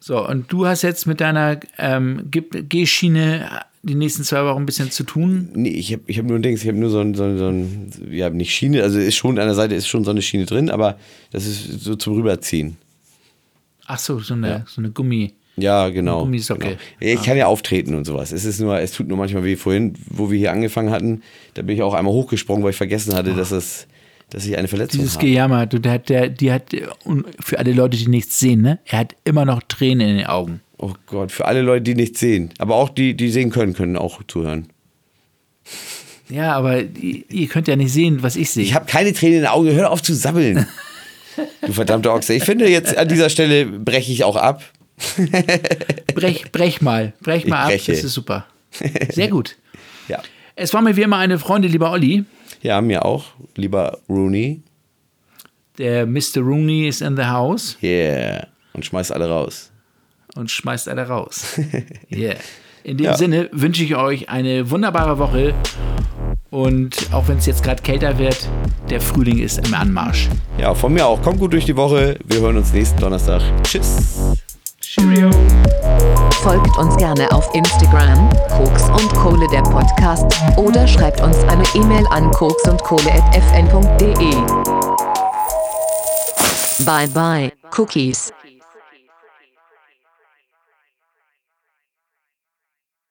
So, und du hast jetzt mit deiner ähm, G-Schiene die nächsten zwei Wochen ein bisschen zu tun. Nee, ich habe ich hab nur ein Dings, ich habe nur so ein, so, ein, so ein, ja, nicht Schiene, also ist schon an der Seite ist schon so eine Schiene drin, aber das ist so zum Rüberziehen. Ach so, so eine, Ja. so eine Gummi. Ja, genau. Gummisocke. Genau. Ich kann ja auftreten und sowas. Es ist nur, es tut nur manchmal wie vorhin, wo wir hier angefangen hatten, da bin ich auch einmal hochgesprungen, weil ich vergessen hatte, dass es, dass ich eine Verletzung Dieses habe. Gejammer, du, der, hat- der, die hat, und für alle Leute, die nichts sehen, ne? Er hat immer noch Tränen in den Augen. Oh Gott, für alle Leute, die nichts sehen. Aber auch die, die sehen können, können auch zuhören. Ja, aber ihr, könnt ja nicht sehen, was ich sehe. Ich habe keine Tränen in den Augen, hör auf zu sabbeln. du verdammte Ochse. Ich finde, jetzt an dieser Stelle breche ich auch ab. Brech, brech mal, brech mal Ich ab, breche. das ist super. Sehr gut. Es war mir wie immer eine Freude, lieber Olli. Ja, mir auch. Lieber Rooney. Der Mr. Rooney ist in the house Yeah. Und schmeiß alle raus. und schmeißt alle raus. Yeah. In dem Ja. Sinne wünsche ich euch eine wunderbare Woche und auch wenn es jetzt gerade kälter wird, der Frühling ist im Anmarsch. Ja, von mir auch. Kommt gut durch die Woche. Wir hören uns nächsten Donnerstag. Tschüss. Cheerio. Folgt uns gerne auf Instagram, Koks und Kohle der Podcast, oder schreibt uns eine E-Mail an koksundkohle.fn.de. Bye bye, Cookies.